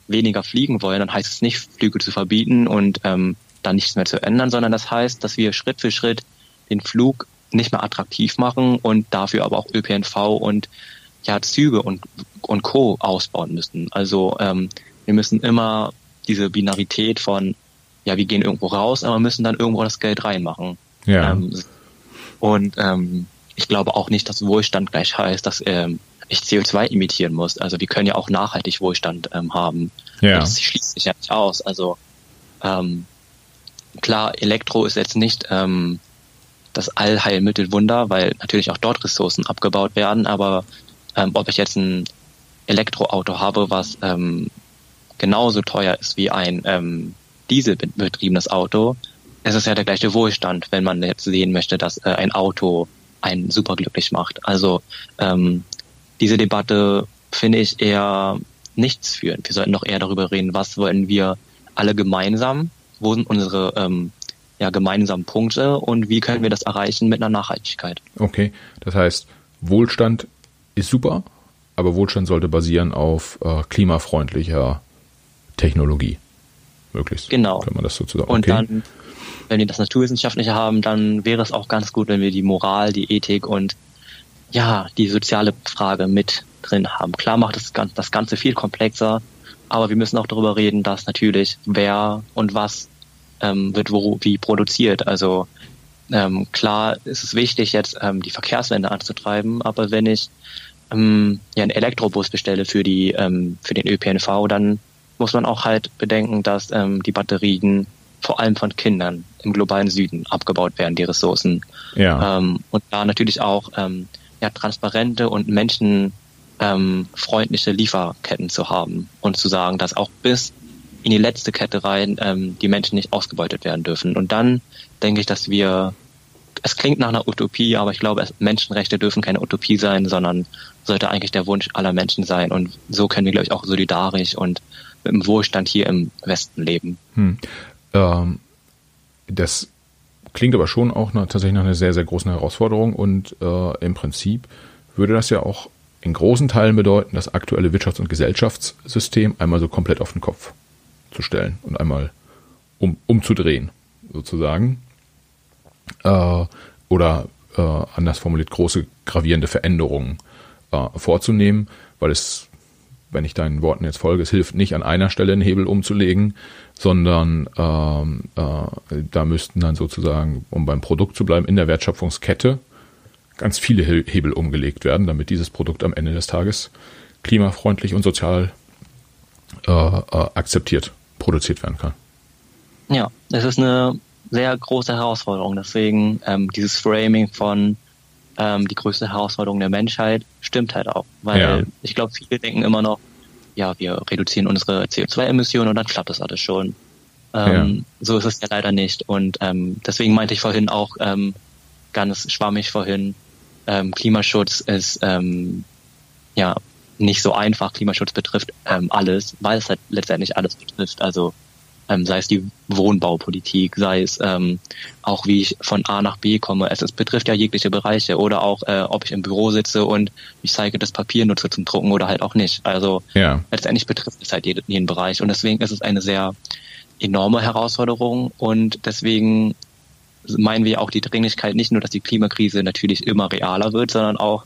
weniger fliegen wollen, dann heißt es nicht, Flüge zu verbieten und ähm, dann nichts mehr zu ändern, sondern das heißt, dass wir Schritt für Schritt den Flug nicht mehr attraktiv machen und dafür aber auch ÖPNV und ja Züge und und Co ausbauen müssen. Also ähm, wir müssen immer diese Binarität von ja wir gehen irgendwo raus, aber müssen dann irgendwo das Geld reinmachen. Ja. Ähm, und ähm, ich glaube auch nicht, dass Wohlstand gleich heißt, dass ähm, ich CO2 emittieren muss. Also wir können ja auch nachhaltig Wohlstand ähm, haben. Ja. Das schließt sich ja nicht aus. Also ähm, klar, Elektro ist jetzt nicht ähm, das Allheilmittelwunder, weil natürlich auch dort Ressourcen abgebaut werden. Aber ähm, ob ich jetzt ein Elektroauto habe, was ähm, genauso teuer ist wie ein ähm, dieselbetriebenes Auto, es ist ja der gleiche Wohlstand, wenn man jetzt sehen möchte, dass äh, ein Auto einen superglücklich macht. Also ähm, diese Debatte finde ich eher nichts führen. Wir sollten doch eher darüber reden, was wollen wir alle gemeinsam, wo sind unsere ähm, ja, gemeinsamen Punkte und wie können wir das erreichen mit einer Nachhaltigkeit. Okay, das heißt, Wohlstand ist super, aber Wohlstand sollte basieren auf äh, klimafreundlicher Technologie. Möglichst. Genau. Kann man das sozusagen. Und dann wenn wir das Naturwissenschaftliche haben, dann wäre es auch ganz gut, wenn wir die Moral, die Ethik und ja, die soziale Frage mit drin haben. Klar macht das, das Ganze viel komplexer, aber wir müssen auch darüber reden, dass natürlich wer und was ähm, wird wo wie produziert. Also ähm, klar ist es wichtig, jetzt ähm, die Verkehrswende anzutreiben, aber wenn ich ähm, ja einen Elektrobus bestelle für die ähm, für den ÖPNV, dann muss man auch halt bedenken, dass ähm, die Batterien vor allem von Kindern im globalen Süden abgebaut werden, die Ressourcen. Ja. Ähm, und da natürlich auch ähm, ja, transparente und menschenfreundliche Lieferketten zu haben und zu sagen, dass auch bis in die letzte Kette rein ähm, die Menschen nicht ausgebeutet werden dürfen. Und dann denke ich, dass wir, es klingt nach einer Utopie, aber ich glaube, Menschenrechte dürfen keine Utopie sein, sondern sollte eigentlich der Wunsch aller Menschen sein. Und so können wir, glaube ich, auch solidarisch und dem Wohlstand hier im Westen leben. Hm. Ähm, das klingt aber schon auch nach, tatsächlich nach einer sehr, sehr großen Herausforderung und äh, im Prinzip würde das ja auch in großen Teilen bedeuten, das aktuelle Wirtschafts- und Gesellschaftssystem einmal so komplett auf den Kopf zu stellen und einmal um, umzudrehen, sozusagen. Äh, oder äh, anders formuliert, große gravierende Veränderungen äh, vorzunehmen, weil es wenn ich deinen Worten jetzt folge, es hilft nicht an einer Stelle einen Hebel umzulegen, sondern ähm, äh, da müssten dann sozusagen, um beim Produkt zu bleiben, in der Wertschöpfungskette ganz viele Hebel umgelegt werden, damit dieses Produkt am Ende des Tages klimafreundlich und sozial äh, äh, akzeptiert produziert werden kann. Ja, es ist eine sehr große Herausforderung. Deswegen ähm, dieses Framing von ähm, die größte Herausforderung der Menschheit stimmt halt auch. Weil Ja. ich glaube, viele denken immer noch, ja, wir reduzieren unsere CO2-Emissionen und dann klappt das alles schon. Ähm, So ist es ja leider nicht. Und ähm, deswegen meinte ich vorhin auch ähm, ganz schwammig vorhin, ähm, Klimaschutz ist ähm, ja nicht so einfach. Klimaschutz betrifft ähm, alles, weil es halt letztendlich alles betrifft. Also ähm, sei es die Wohnbaupolitik, sei es ähm, auch wie ich von A nach B komme. Es, es betrifft ja jegliche Bereiche oder auch, äh, ob ich im Büro sitze und recyceltes Papier nutze zum Drucken oder halt auch nicht. Also ja. letztendlich betrifft es halt jeden, jeden Bereich und deswegen ist es eine sehr enorme Herausforderung und deswegen meinen wir auch die Dringlichkeit nicht nur, dass die Klimakrise natürlich immer realer wird, sondern auch,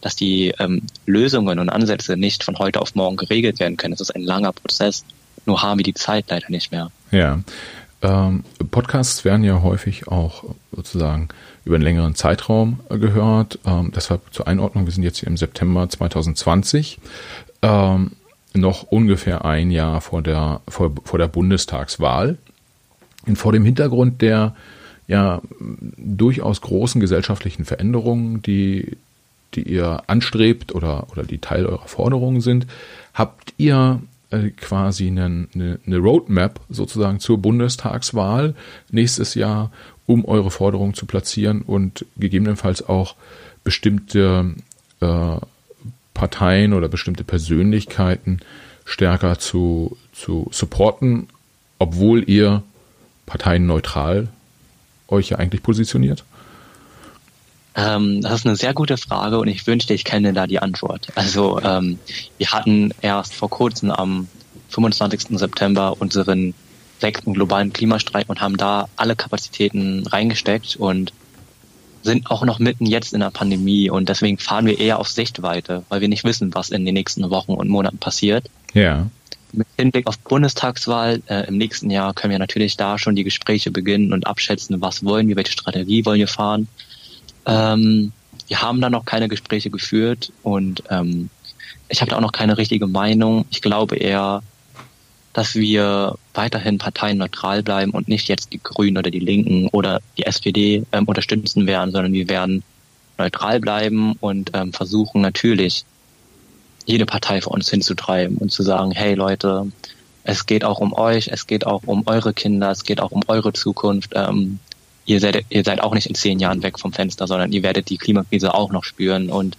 dass die ähm, Lösungen und Ansätze nicht von heute auf morgen geregelt werden können. Es ist ein langer Prozess. Nur haben wir die Zeit leider nicht mehr. Ja. Ähm, Podcasts werden ja häufig auch sozusagen über einen längeren Zeitraum gehört. Ähm, deshalb zur Einordnung, wir sind jetzt hier im September 2020, ähm, noch ungefähr ein Jahr vor der, vor, vor der Bundestagswahl. Und vor dem Hintergrund der ja durchaus großen gesellschaftlichen Veränderungen, die, die ihr anstrebt oder, oder die Teil eurer Forderungen sind, habt ihr äh, quasi eine, eine, eine Roadmap sozusagen zur Bundestagswahl nächstes Jahr, um eure Forderungen zu platzieren und gegebenenfalls auch bestimmte äh, Parteien oder bestimmte Persönlichkeiten stärker zu, zu supporten, obwohl ihr parteienneutral euch ja eigentlich positioniert? Ähm, das ist eine sehr gute Frage und ich wünschte, ich kenne da die Antwort. Also ähm, wir hatten erst vor kurzem am 25. September unseren sechsten globalen Klimastreik und haben da alle Kapazitäten reingesteckt und sind auch noch mitten jetzt in der Pandemie und deswegen fahren wir eher auf Sichtweite, weil wir nicht wissen, was in den nächsten Wochen und Monaten passiert. Ja. Mit Hinblick auf Bundestagswahl äh, im nächsten Jahr können wir natürlich da schon die Gespräche beginnen und abschätzen, was wollen wir, welche Strategie wollen wir fahren. Ähm, wir haben da noch keine Gespräche geführt und ähm, ich habe da auch noch keine richtige Meinung. Ich glaube eher, dass wir weiterhin parteienneutral bleiben und nicht jetzt die Grünen oder die Linken oder die SPD ähm, unterstützen werden, sondern wir werden neutral bleiben und ähm, versuchen natürlich jede Partei für uns hinzutreiben und zu sagen, hey Leute, es geht auch um euch, es geht auch um eure Kinder, es geht auch um eure Zukunft. Ähm, ihr seid, ihr seid auch nicht in zehn Jahren weg vom Fenster, sondern ihr werdet die Klimakrise auch noch spüren. Und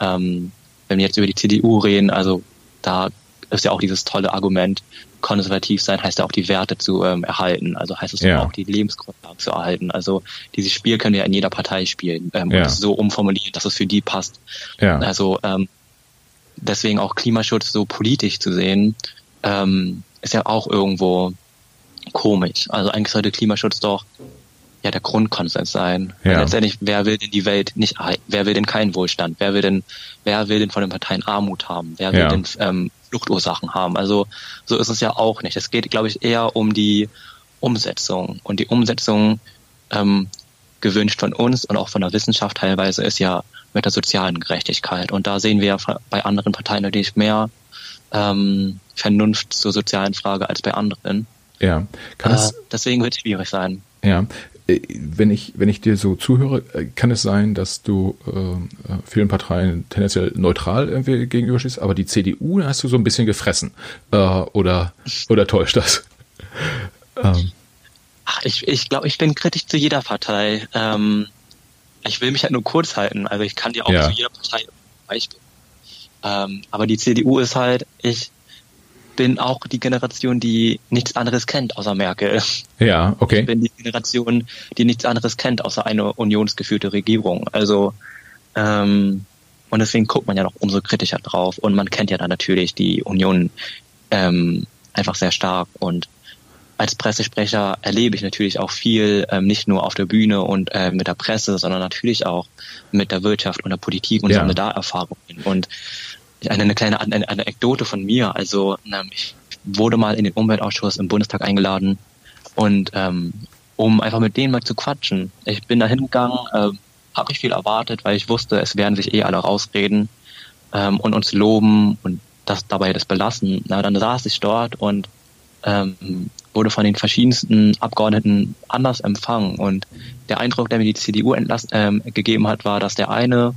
ähm, wenn wir jetzt über die CDU reden, also da ist ja auch dieses tolle Argument, konservativ sein heißt ja auch die Werte zu ähm, erhalten. Also heißt es ja. auch die Lebensgrundlagen zu erhalten. Also dieses Spiel können wir in jeder Partei spielen ähm, ja. und so umformulieren, dass es für die passt. Ja. Also ähm, deswegen auch Klimaschutz so politisch zu sehen, ähm, ist ja auch irgendwo komisch. Also eigentlich sollte Klimaschutz doch ja der Grundkonsens sein. Ja. letztendlich, wer will denn die Welt nicht, wer will denn keinen Wohlstand? Wer will denn, wer will denn von den Parteien Armut haben? Wer will ja. denn ähm, Fluchtursachen haben? Also so ist es ja auch nicht. Es geht, glaube ich, eher um die Umsetzung. Und die Umsetzung ähm, gewünscht von uns und auch von der Wissenschaft teilweise ist ja mit der sozialen Gerechtigkeit. Und da sehen wir bei anderen Parteien natürlich mehr ähm, Vernunft zur sozialen Frage als bei anderen. Ja, kann äh, deswegen wird es schwierig sein. Ja, wenn ich, wenn ich dir so zuhöre, äh, kann es sein, dass du äh, vielen Parteien tendenziell neutral irgendwie gegenüberstehst, aber die CDU hast du so ein bisschen gefressen. Äh, oder, oder täuscht das? ähm. Ach, ich, ich glaube, ich bin kritisch zu jeder Partei. Ähm, ich will mich halt nur kurz halten. Also ich kann dir auch ja. zu jeder Partei Beispiel. Ähm, aber die CDU ist halt, ich bin auch die Generation, die nichts anderes kennt außer Merkel. Ja, okay. Ich bin die Generation, die nichts anderes kennt außer eine unionsgeführte Regierung. Also ähm, und deswegen guckt man ja noch umso kritischer drauf. Und man kennt ja dann natürlich die Union ähm, einfach sehr stark und als Pressesprecher erlebe ich natürlich auch viel, ähm, nicht nur auf der Bühne und äh, mit der Presse, sondern natürlich auch mit der Wirtschaft und der Politik und ja. sammle da Erfahrungen. Und eine, eine kleine eine, eine Anekdote von mir, also ähm, ich wurde mal in den Umweltausschuss im Bundestag eingeladen und ähm, um einfach mit denen mal zu quatschen. Ich bin da hingegangen, äh, habe ich viel erwartet, weil ich wusste, es werden sich eh alle rausreden ähm, und uns loben und das dabei das belassen. Na, dann saß ich dort und ähm, wurde von den verschiedensten Abgeordneten anders empfangen. Und der Eindruck, der mir die CDU entlassen, ähm, gegeben hat, war, dass der eine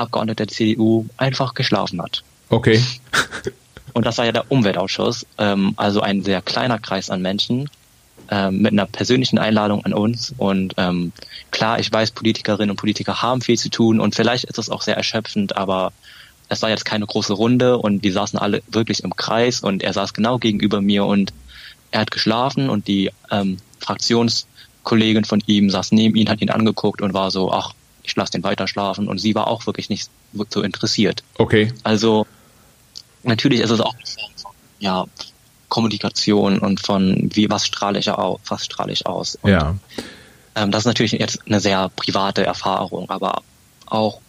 Abgeordnete der CDU einfach geschlafen hat. Okay. Und das war ja der Umweltausschuss, ähm, also ein sehr kleiner Kreis an Menschen ähm, mit einer persönlichen Einladung an uns. Und ähm, klar, ich weiß, Politikerinnen und Politiker haben viel zu tun und vielleicht ist es auch sehr erschöpfend, aber es war jetzt keine große Runde und wir saßen alle wirklich im Kreis und er saß genau gegenüber mir und er hat geschlafen und die ähm, Fraktionskollegin von ihm saß neben ihm, hat ihn angeguckt und war so, ach, ich lasse den weiter schlafen. Und sie war auch wirklich nicht so interessiert. Okay. Also natürlich ist es auch ja, Kommunikation und von wie was strahle ich aus, was strahle ich aus. Und, ja. Ähm, das ist natürlich jetzt eine sehr private Erfahrung, aber auch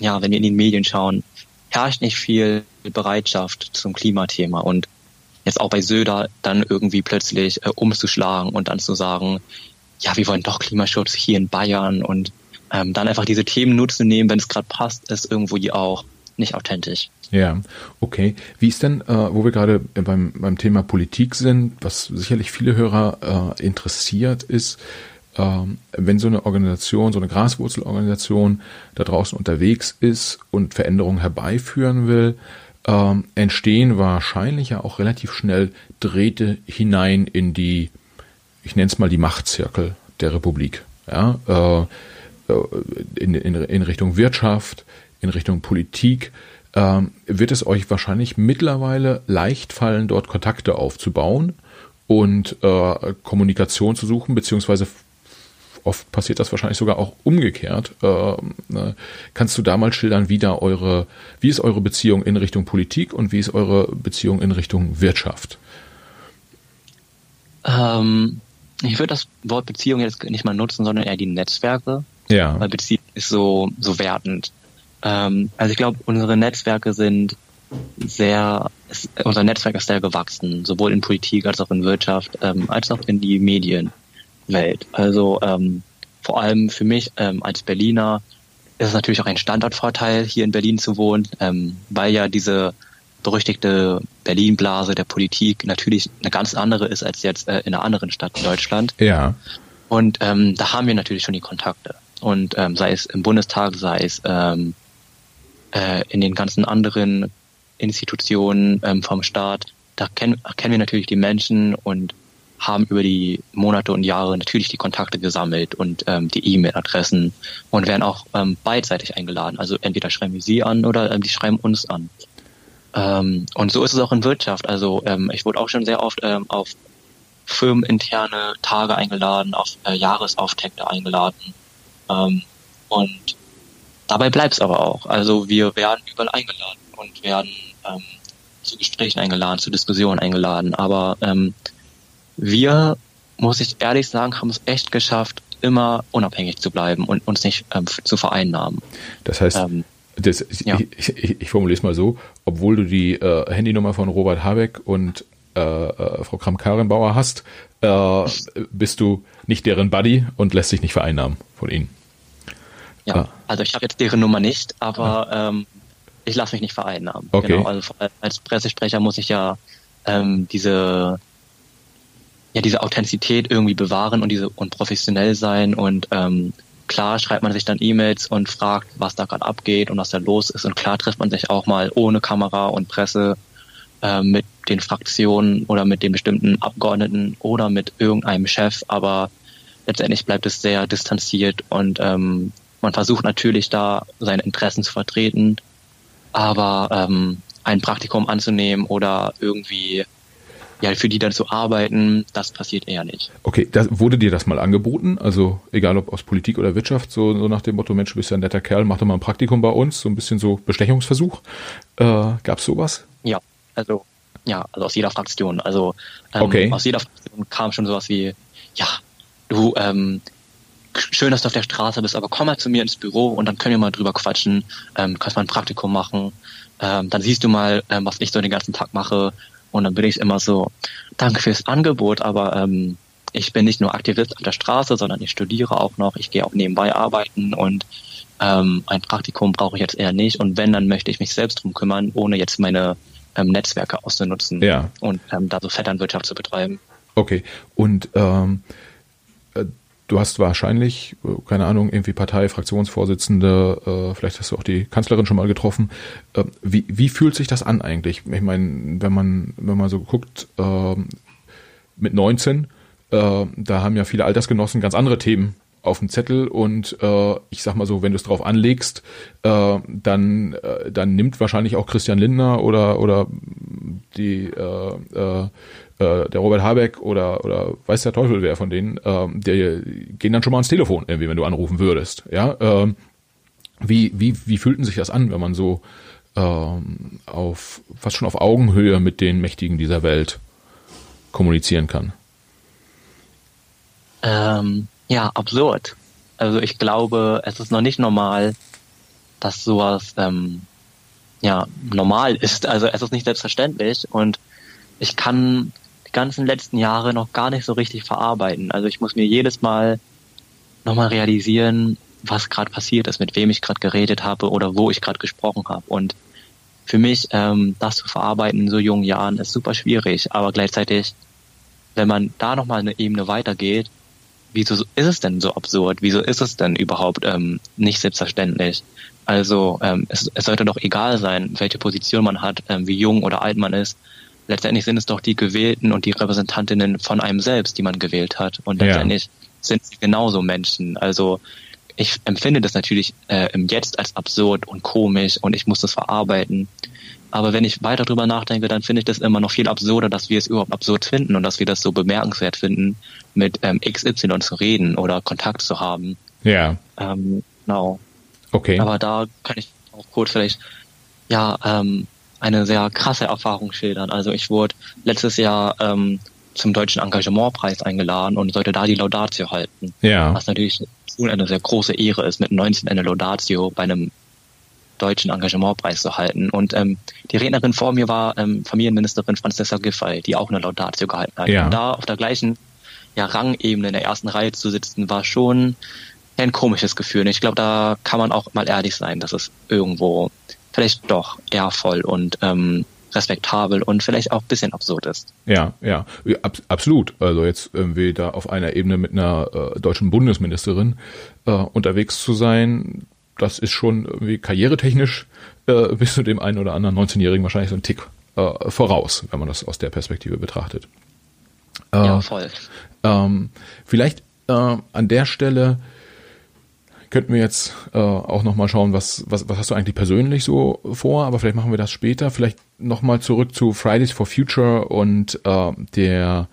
ja, wenn wir in den Medien schauen, herrscht nicht viel Bereitschaft zum Klimathema und jetzt auch bei Söder dann irgendwie plötzlich äh, umzuschlagen und dann zu sagen, ja, wir wollen doch Klimaschutz hier in Bayern und ähm, dann einfach diese Themen nur zu nehmen, wenn es gerade passt, ist irgendwo auch nicht authentisch. Ja, okay. Wie ist denn, äh, wo wir gerade beim, beim Thema Politik sind, was sicherlich viele Hörer äh, interessiert, ist, ähm, wenn so eine Organisation, so eine Graswurzelorganisation da draußen unterwegs ist und Veränderungen herbeiführen will, ähm, entstehen wahrscheinlich ja auch relativ schnell Drähte hinein in die, ich nenne es mal die Machtzirkel der Republik. Ja, äh in, in, in Richtung Wirtschaft, in Richtung Politik, ähm, wird es euch wahrscheinlich mittlerweile leicht fallen, dort Kontakte aufzubauen und äh, Kommunikation zu suchen, beziehungsweise oft passiert das wahrscheinlich sogar auch umgekehrt. Äh, ne? Kannst du da mal schildern, wie da eure, wie ist eure Beziehung in Richtung Politik und wie ist eure Beziehung in Richtung Wirtschaft? Ähm, ich würde das Wort Beziehung jetzt nicht mal nutzen, sondern eher die Netzwerke. Ja. Weil Beziehung ist so, so wertend. Ähm, also ich glaube, unsere Netzwerke sind sehr, unser Netzwerk ist sehr gewachsen, sowohl in Politik als auch in Wirtschaft, ähm, als auch in die Medien. Welt. Also ähm, vor allem für mich ähm, als Berliner ist es natürlich auch ein Standortvorteil, hier in Berlin zu wohnen, ähm, weil ja diese berüchtigte Berlin-Blase der Politik natürlich eine ganz andere ist als jetzt äh, in einer anderen Stadt in Deutschland. Ja. Und ähm, da haben wir natürlich schon die Kontakte. Und ähm, sei es im Bundestag, sei es ähm, äh, in den ganzen anderen Institutionen ähm, vom Staat, da kennen, kennen wir natürlich die Menschen und haben über die Monate und Jahre natürlich die Kontakte gesammelt und ähm, die E-Mail-Adressen und werden auch ähm, beidseitig eingeladen. Also entweder schreiben wir sie an oder ähm, die schreiben uns an. Ähm, und so ist es auch in Wirtschaft. Also ähm, ich wurde auch schon sehr oft ähm, auf firmeninterne Tage eingeladen, auf äh, Jahresauftakte eingeladen. Ähm, und dabei bleibt es aber auch. Also wir werden überall eingeladen und werden ähm, zu Gesprächen eingeladen, zu Diskussionen eingeladen. Aber ähm, wir, muss ich ehrlich sagen, haben es echt geschafft, immer unabhängig zu bleiben und uns nicht ähm, zu vereinnahmen. Das heißt, ähm, das, ja. ich, ich, ich formuliere es mal so, obwohl du die äh, Handynummer von Robert Habeck und äh, äh, Frau Kram-Karenbauer hast, äh, bist du nicht deren Buddy und lässt dich nicht vereinnahmen von ihnen. Ja, ah. also ich habe jetzt deren Nummer nicht, aber ah. ähm, ich lasse mich nicht vereinnahmen. Okay. Genau, also als Pressesprecher muss ich ja ähm, diese ja diese Authentizität irgendwie bewahren und diese und professionell sein und ähm, klar schreibt man sich dann E-Mails und fragt, was da gerade abgeht und was da los ist und klar trifft man sich auch mal ohne Kamera und Presse äh, mit den Fraktionen oder mit den bestimmten Abgeordneten oder mit irgendeinem Chef, aber letztendlich bleibt es sehr distanziert und ähm, man versucht natürlich da seine Interessen zu vertreten, aber ähm, ein Praktikum anzunehmen oder irgendwie ja, für die dann zu arbeiten, das passiert eher nicht. Okay, das, wurde dir das mal angeboten? Also egal ob aus Politik oder Wirtschaft, so, so nach dem Motto, Mensch, du bist ja ein netter Kerl, mach doch mal ein Praktikum bei uns, so ein bisschen so Bestechungsversuch. Äh, Gab es sowas? Ja, also ja, also aus jeder Fraktion. Also ähm, okay. aus jeder Fraktion kam schon sowas wie, ja, du, ähm, schön, dass du auf der Straße bist, aber komm mal zu mir ins Büro und dann können wir mal drüber quatschen, ähm, kannst mal ein Praktikum machen, ähm, dann siehst du mal, ähm, was ich so den ganzen Tag mache und dann bin ich immer so, danke fürs Angebot, aber ähm, ich bin nicht nur Aktivist auf der Straße, sondern ich studiere auch noch, ich gehe auch nebenbei arbeiten und ähm, ein Praktikum brauche ich jetzt eher nicht. Und wenn, dann möchte ich mich selbst drum kümmern, ohne jetzt meine ähm, Netzwerke auszunutzen ja. und ähm, da so Vetternwirtschaft zu betreiben. Okay. Und ähm, Du hast wahrscheinlich, äh, keine Ahnung, irgendwie Partei, Fraktionsvorsitzende, äh, vielleicht hast du auch die Kanzlerin schon mal getroffen. Äh, wie, wie fühlt sich das an eigentlich? Ich meine, wenn man, wenn man so guckt, äh, mit 19, äh, da haben ja viele Altersgenossen ganz andere Themen auf dem Zettel und äh, ich sag mal so, wenn du es drauf anlegst, äh, dann, äh, dann nimmt wahrscheinlich auch Christian Lindner oder, oder die äh, äh, äh, der Robert Habeck oder oder weiß der Teufel wer von denen, äh, der gehen dann schon mal ans Telefon, irgendwie, wenn du anrufen würdest. Ja, äh, wie wie wie fühlten sich das an, wenn man so ähm, auf fast schon auf Augenhöhe mit den Mächtigen dieser Welt kommunizieren kann? Ähm, ja, absurd. Also ich glaube, es ist noch nicht normal, dass sowas ähm, ja normal ist. Also es ist nicht selbstverständlich und ich kann die ganzen letzten Jahre noch gar nicht so richtig verarbeiten. Also ich muss mir jedes Mal nochmal realisieren, was gerade passiert ist, mit wem ich gerade geredet habe oder wo ich gerade gesprochen habe. Und für mich, ähm, das zu verarbeiten in so jungen Jahren, ist super schwierig. Aber gleichzeitig, wenn man da nochmal eine Ebene weitergeht, wieso ist es denn so absurd? Wieso ist es denn überhaupt ähm, nicht selbstverständlich? Also ähm, es, es sollte doch egal sein, welche Position man hat, ähm, wie jung oder alt man ist. Letztendlich sind es doch die Gewählten und die Repräsentantinnen von einem selbst, die man gewählt hat. Und letztendlich ja. sind sie genauso Menschen. Also ich empfinde das natürlich äh, im Jetzt als absurd und komisch und ich muss das verarbeiten. Aber wenn ich weiter drüber nachdenke, dann finde ich das immer noch viel absurder, dass wir es überhaupt absurd finden und dass wir das so bemerkenswert finden, mit ähm, XY zu reden oder Kontakt zu haben. Ja. Ähm, genau. Okay. Aber da kann ich auch kurz vielleicht, ja, ähm, eine sehr krasse Erfahrung schildern. Also ich wurde letztes Jahr ähm, zum Deutschen Engagementpreis eingeladen und sollte da die Laudatio halten. Ja. Was natürlich eine sehr große Ehre ist, mit 19 eine Laudatio bei einem deutschen Engagementpreis zu halten. Und ähm, die Rednerin vor mir war ähm, Familienministerin Franziska Giffey, die auch eine Laudatio gehalten hat. Ja. Und da auf der gleichen ja, Rangebene in der ersten Reihe zu sitzen, war schon ein komisches Gefühl. Und ich glaube, da kann man auch mal ehrlich sein, dass es irgendwo vielleicht doch ehrvoll und ähm, respektabel und vielleicht auch ein bisschen absurd ist. Ja, ja, ab, absolut. Also jetzt irgendwie da auf einer Ebene mit einer äh, deutschen Bundesministerin äh, unterwegs zu sein, das ist schon irgendwie karrieretechnisch äh, bis zu dem einen oder anderen 19-Jährigen wahrscheinlich so ein Tick äh, voraus, wenn man das aus der Perspektive betrachtet. Äh, ja, voll. Ähm, vielleicht äh, an der Stelle könnten wir jetzt äh, auch nochmal schauen, was, was, was hast du eigentlich persönlich so vor, aber vielleicht machen wir das später. Vielleicht nochmal zurück zu Fridays for Future und äh, der,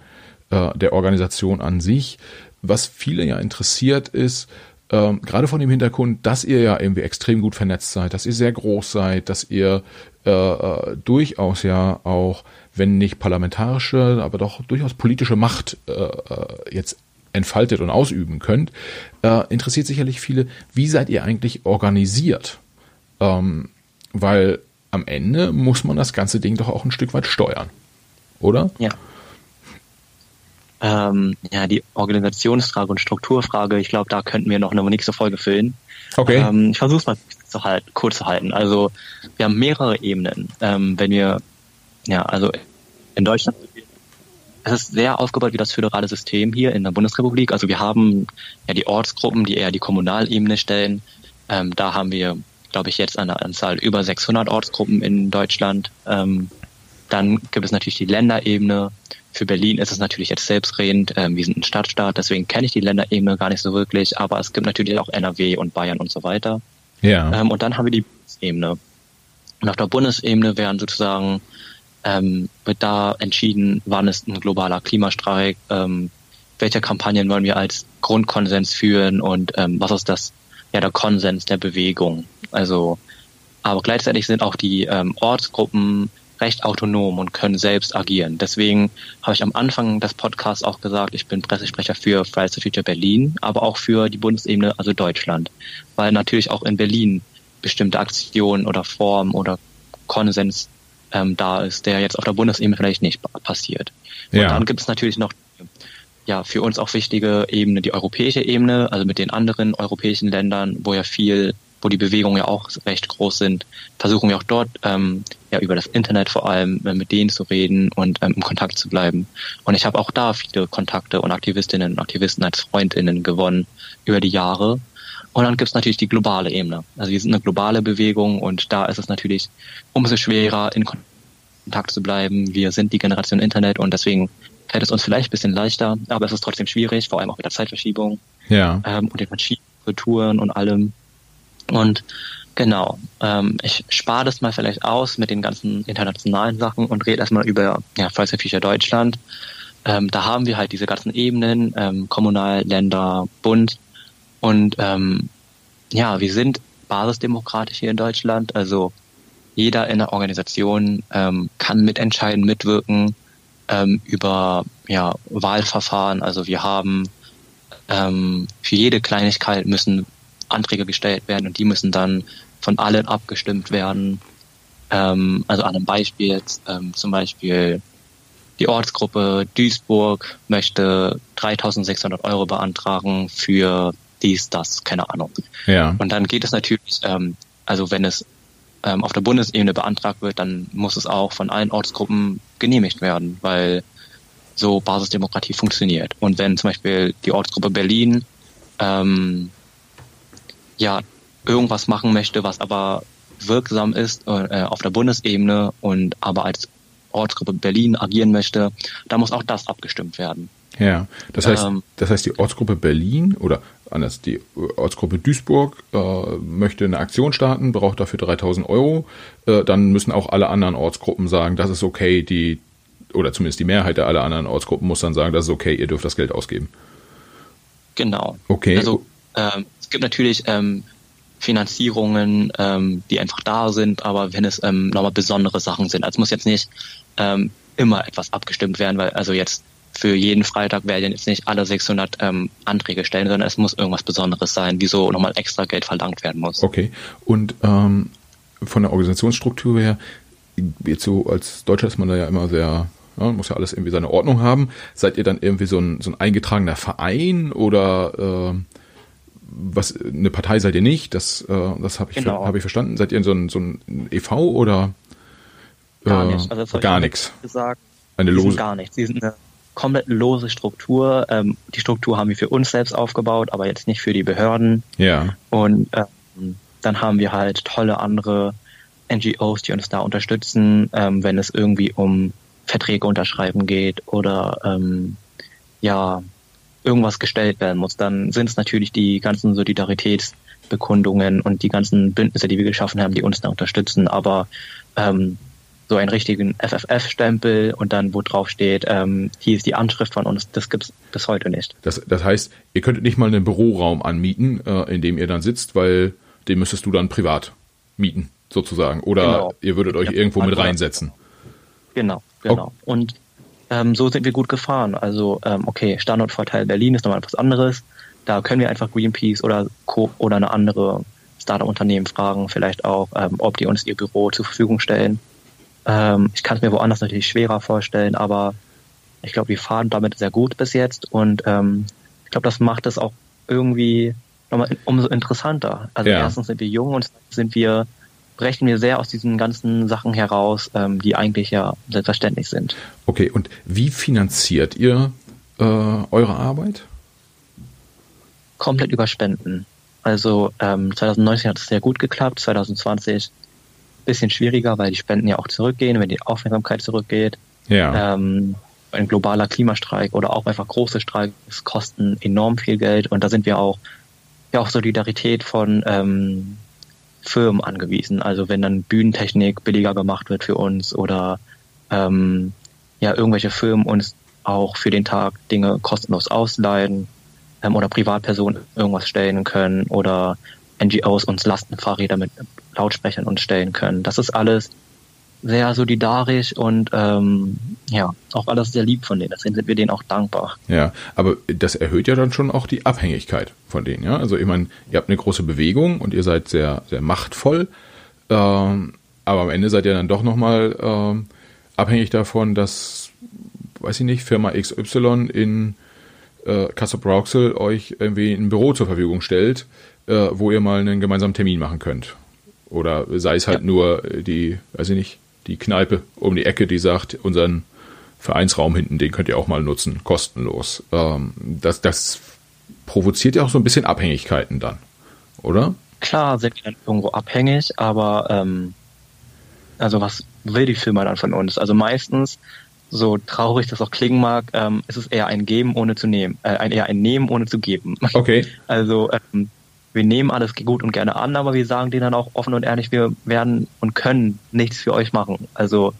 äh, der Organisation an sich. Was viele ja interessiert ist, ähm, gerade von dem Hintergrund, dass ihr ja irgendwie extrem gut vernetzt seid, dass ihr sehr groß seid, dass ihr äh, äh, durchaus ja auch, wenn nicht parlamentarische, aber doch durchaus politische Macht äh, äh, jetzt entfaltet und ausüben könnt, äh, interessiert sicherlich viele, wie seid ihr eigentlich organisiert? Ähm, weil am Ende muss man das ganze Ding doch auch ein Stück weit steuern, oder? Ja. Ähm, ja, die Organisationsfrage und Strukturfrage, ich glaube, da könnten wir noch eine nächste Folge füllen. Okay. Ähm, ich versuche es mal zu halten, kurz zu halten. Also wir haben mehrere Ebenen. Ähm, wenn wir, ja, also in Deutschland, es ist sehr aufgebaut wie das föderale System hier in der Bundesrepublik. Also wir haben ja die Ortsgruppen, die eher die Kommunalebene stellen. Ähm, da haben wir, glaube ich, jetzt eine Anzahl über 600 Ortsgruppen in Deutschland. Ähm, dann gibt es natürlich die Länderebene für Berlin ist es natürlich jetzt selbstredend. Ähm, wir sind ein Stadtstaat, deswegen kenne ich die Länderebene gar nicht so wirklich. Aber es gibt natürlich auch NRW und Bayern und so weiter. Ja. Ähm, und dann haben wir die Bundesebene. Und auf der Bundesebene werden sozusagen ähm, wird da entschieden, wann ist ein globaler Klimastreik, ähm, welche Kampagnen wollen wir als Grundkonsens führen und ähm, was ist das ja der Konsens der Bewegung. Also aber gleichzeitig sind auch die ähm, Ortsgruppen recht autonom und können selbst agieren. Deswegen habe ich am Anfang des Podcasts auch gesagt, ich bin Pressesprecher für Fridays for Future Berlin, aber auch für die Bundesebene, also Deutschland. Weil natürlich auch in Berlin bestimmte Aktionen oder Formen oder Konsens ähm, da ist, der jetzt auf der Bundesebene vielleicht nicht passiert. Ja. Und dann gibt es natürlich noch ja für uns auch wichtige Ebene, die europäische Ebene, also mit den anderen europäischen Ländern, wo ja viel wo die Bewegungen ja auch recht groß sind, versuchen wir auch dort ähm, ja über das Internet vor allem äh, mit denen zu reden und ähm, im Kontakt zu bleiben. Und ich habe auch da viele Kontakte und Aktivistinnen und Aktivisten als Freundinnen gewonnen über die Jahre. Und dann gibt's natürlich die globale Ebene. Also wir sind eine globale Bewegung und da ist es natürlich umso schwerer, in Kontakt zu bleiben. Wir sind die Generation Internet und deswegen fällt es uns vielleicht ein bisschen leichter, aber es ist trotzdem schwierig, vor allem auch mit der Zeitverschiebung ja. ähm, und den verschiedenen Kulturen und allem. Und Genau. Ähm, ich spare das mal vielleicht aus mit den ganzen internationalen Sachen und rede erstmal über ja, Fridays Future Deutschland. Ähm, da haben wir halt diese ganzen Ebenen, ähm, Kommunal, Länder, Bund. Und ähm, ja, wir sind basisdemokratisch hier in Deutschland. Also jeder in der Organisation ähm, kann mitentscheiden, mitwirken ähm, über ja, Wahlverfahren. Also wir haben ähm, für jede Kleinigkeit müssen Anträge gestellt werden und die müssen dann von allen abgestimmt werden. Ähm, also an einem Beispiel jetzt ähm, zum Beispiel die Ortsgruppe Duisburg möchte 3600 Euro beantragen für dies, das, keine Ahnung. Ja. Und dann geht es natürlich, ähm, also wenn es ähm, auf der Bundesebene beantragt wird, dann muss es auch von allen Ortsgruppen genehmigt werden, weil so Basisdemokratie funktioniert. Und wenn zum Beispiel die Ortsgruppe Berlin ähm, ja irgendwas machen möchte, was aber wirksam ist äh, auf der Bundesebene und aber als Ortsgruppe Berlin agieren möchte, da muss auch das abgestimmt werden. Ja, das heißt, ähm, das heißt, die Ortsgruppe Berlin oder anders, die Ortsgruppe Duisburg äh, möchte eine Aktion starten, braucht dafür 3000 Euro. Äh, dann müssen auch alle anderen Ortsgruppen sagen, das ist okay, die, oder zumindest die Mehrheit der aller anderen Ortsgruppen muss dann sagen, das ist okay, ihr dürft das Geld ausgeben. Genau. Okay. Also ähm, es gibt natürlich ähm, Finanzierungen, ähm, die einfach da sind, aber wenn es ähm, nochmal besondere Sachen sind, also muss jetzt nicht ähm, immer etwas abgestimmt werden, weil also jetzt für jeden Freitag werden jetzt nicht alle 600 ähm, Anträge stellen, sondern es muss irgendwas Besonderes sein, wieso nochmal extra Geld verlangt werden muss. Okay. Und ähm, von der Organisationsstruktur her, jetzt so als Deutscher ist man da ja immer sehr ja, muss ja alles irgendwie seine Ordnung haben. Seid ihr dann irgendwie so ein, so ein eingetragener Verein oder äh, was eine Partei seid ihr nicht? Das, äh, das habe ich, genau. hab ich verstanden. Seid ihr so ein, so ein e.V. oder äh, gar nicht? Also gar nichts. Gesagt, eine lose. gar nichts. Sie sind eine komplett lose Struktur. Ähm, die Struktur haben wir für uns selbst aufgebaut, aber jetzt nicht für die Behörden. Ja. Und ähm, dann haben wir halt tolle andere NGOs, die uns da unterstützen, ähm, wenn es irgendwie um Verträge unterschreiben geht oder ähm, ja irgendwas gestellt werden muss, dann sind es natürlich die ganzen Solidaritätsbekundungen und die ganzen Bündnisse, die wir geschaffen haben, die uns da unterstützen. Aber ähm, so einen richtigen FFF-Stempel und dann, wo drauf steht, ähm, hier ist die Anschrift von uns, das gibt's bis heute nicht. Das, das heißt, ihr könntet nicht mal einen Büroraum anmieten, äh, in dem ihr dann sitzt, weil den müsstest du dann privat mieten, sozusagen. Oder genau. ihr würdet euch ja, irgendwo mit reinsetzen. Genau, genau. Okay. Und ähm, so sind wir gut gefahren. Also, ähm, okay, Standortvorteil Berlin ist nochmal etwas anderes. Da können wir einfach Greenpeace oder Co. oder eine andere Startup-Unternehmen fragen, vielleicht auch, ähm, ob die uns ihr Büro zur Verfügung stellen. Ähm, ich kann es mir woanders natürlich schwerer vorstellen, aber ich glaube, wir fahren damit sehr gut bis jetzt und ähm, ich glaube, das macht es auch irgendwie nochmal umso interessanter. Also ja. erstens sind wir jung und sind wir brechen wir sehr aus diesen ganzen Sachen heraus, ähm, die eigentlich ja selbstverständlich sind. Okay, und wie finanziert ihr äh, eure Arbeit? Komplett über Spenden. Also ähm, 2019 hat es sehr gut geklappt, 2020 bisschen schwieriger, weil die Spenden ja auch zurückgehen, wenn die Aufmerksamkeit zurückgeht. Ja. Ähm, ein globaler Klimastreik oder auch einfach große Streiks kosten enorm viel Geld und da sind wir auch ja auch Solidarität von ähm, Firmen angewiesen. Also wenn dann Bühnentechnik billiger gemacht wird für uns oder ähm, ja irgendwelche Firmen uns auch für den Tag Dinge kostenlos ausleihen ähm, oder Privatpersonen irgendwas stellen können oder NGOs uns Lastenfahrräder mit Lautsprechern uns stellen können. Das ist alles sehr solidarisch und ähm, ja, auch alles sehr lieb von denen. Deswegen sind wir denen auch dankbar. Ja, aber das erhöht ja dann schon auch die Abhängigkeit von denen, ja. Also ich meine, ihr habt eine große Bewegung und ihr seid sehr, sehr machtvoll, ähm, aber am Ende seid ihr dann doch nochmal ähm, abhängig davon, dass, weiß ich nicht, Firma XY in äh, Kassel-Brauxel euch irgendwie ein Büro zur Verfügung stellt, äh, wo ihr mal einen gemeinsamen Termin machen könnt. Oder sei es halt ja. nur die, weiß ich nicht, die Kneipe um die Ecke, die sagt, unseren Vereinsraum hinten, den könnt ihr auch mal nutzen, kostenlos. Ähm, das, das provoziert ja auch so ein bisschen Abhängigkeiten dann, oder? Klar sind wir dann irgendwo abhängig, aber ähm, also was will die Firma dann von uns? Also meistens, so traurig das auch klingen mag, ähm, ist es eher ein Geben ohne zu nehmen, äh, ein, eher ein Nehmen ohne zu geben. Okay. Also ähm, wir nehmen alles gut und gerne an, aber wir sagen denen dann auch offen und ehrlich, wir werden und können nichts für euch machen. Also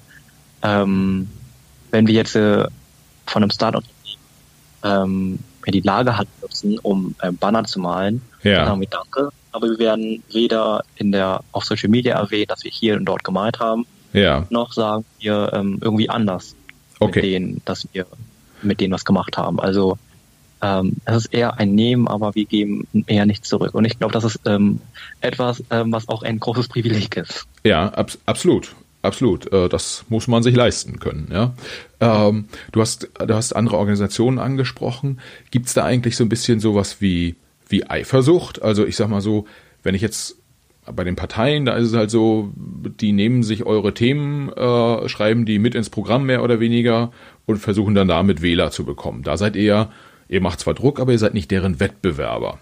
ähm, wenn wir jetzt äh, von einem Startup ähm, die Lage hat nutzen, um äh, Banner zu malen, ja. dann sagen wir Danke, aber wir werden weder in der auf Social Media erwähnt, dass wir hier und dort gemalt haben, ja. noch sagen wir ähm, irgendwie anders okay. mit denen, dass wir mit denen was gemacht haben. Also ähm, es ist eher ein Nehmen, aber wir geben eher nichts zurück. Und ich glaube, das ist ähm, etwas, ähm, was auch ein großes Privileg ist. Ja, ab absolut. Absolut, äh, das muss man sich leisten können. Ja, ähm, du hast du hast andere Organisationen angesprochen. Gibt es da eigentlich so ein bisschen sowas wie wie Eifersucht? Also ich sag mal so, wenn ich jetzt bei den Parteien, da ist es halt so, die nehmen sich eure Themen, äh, schreiben die mit ins Programm mehr oder weniger und versuchen dann damit Wähler zu bekommen. Da seid ihr Ihr macht zwar Druck, aber ihr seid nicht deren Wettbewerber.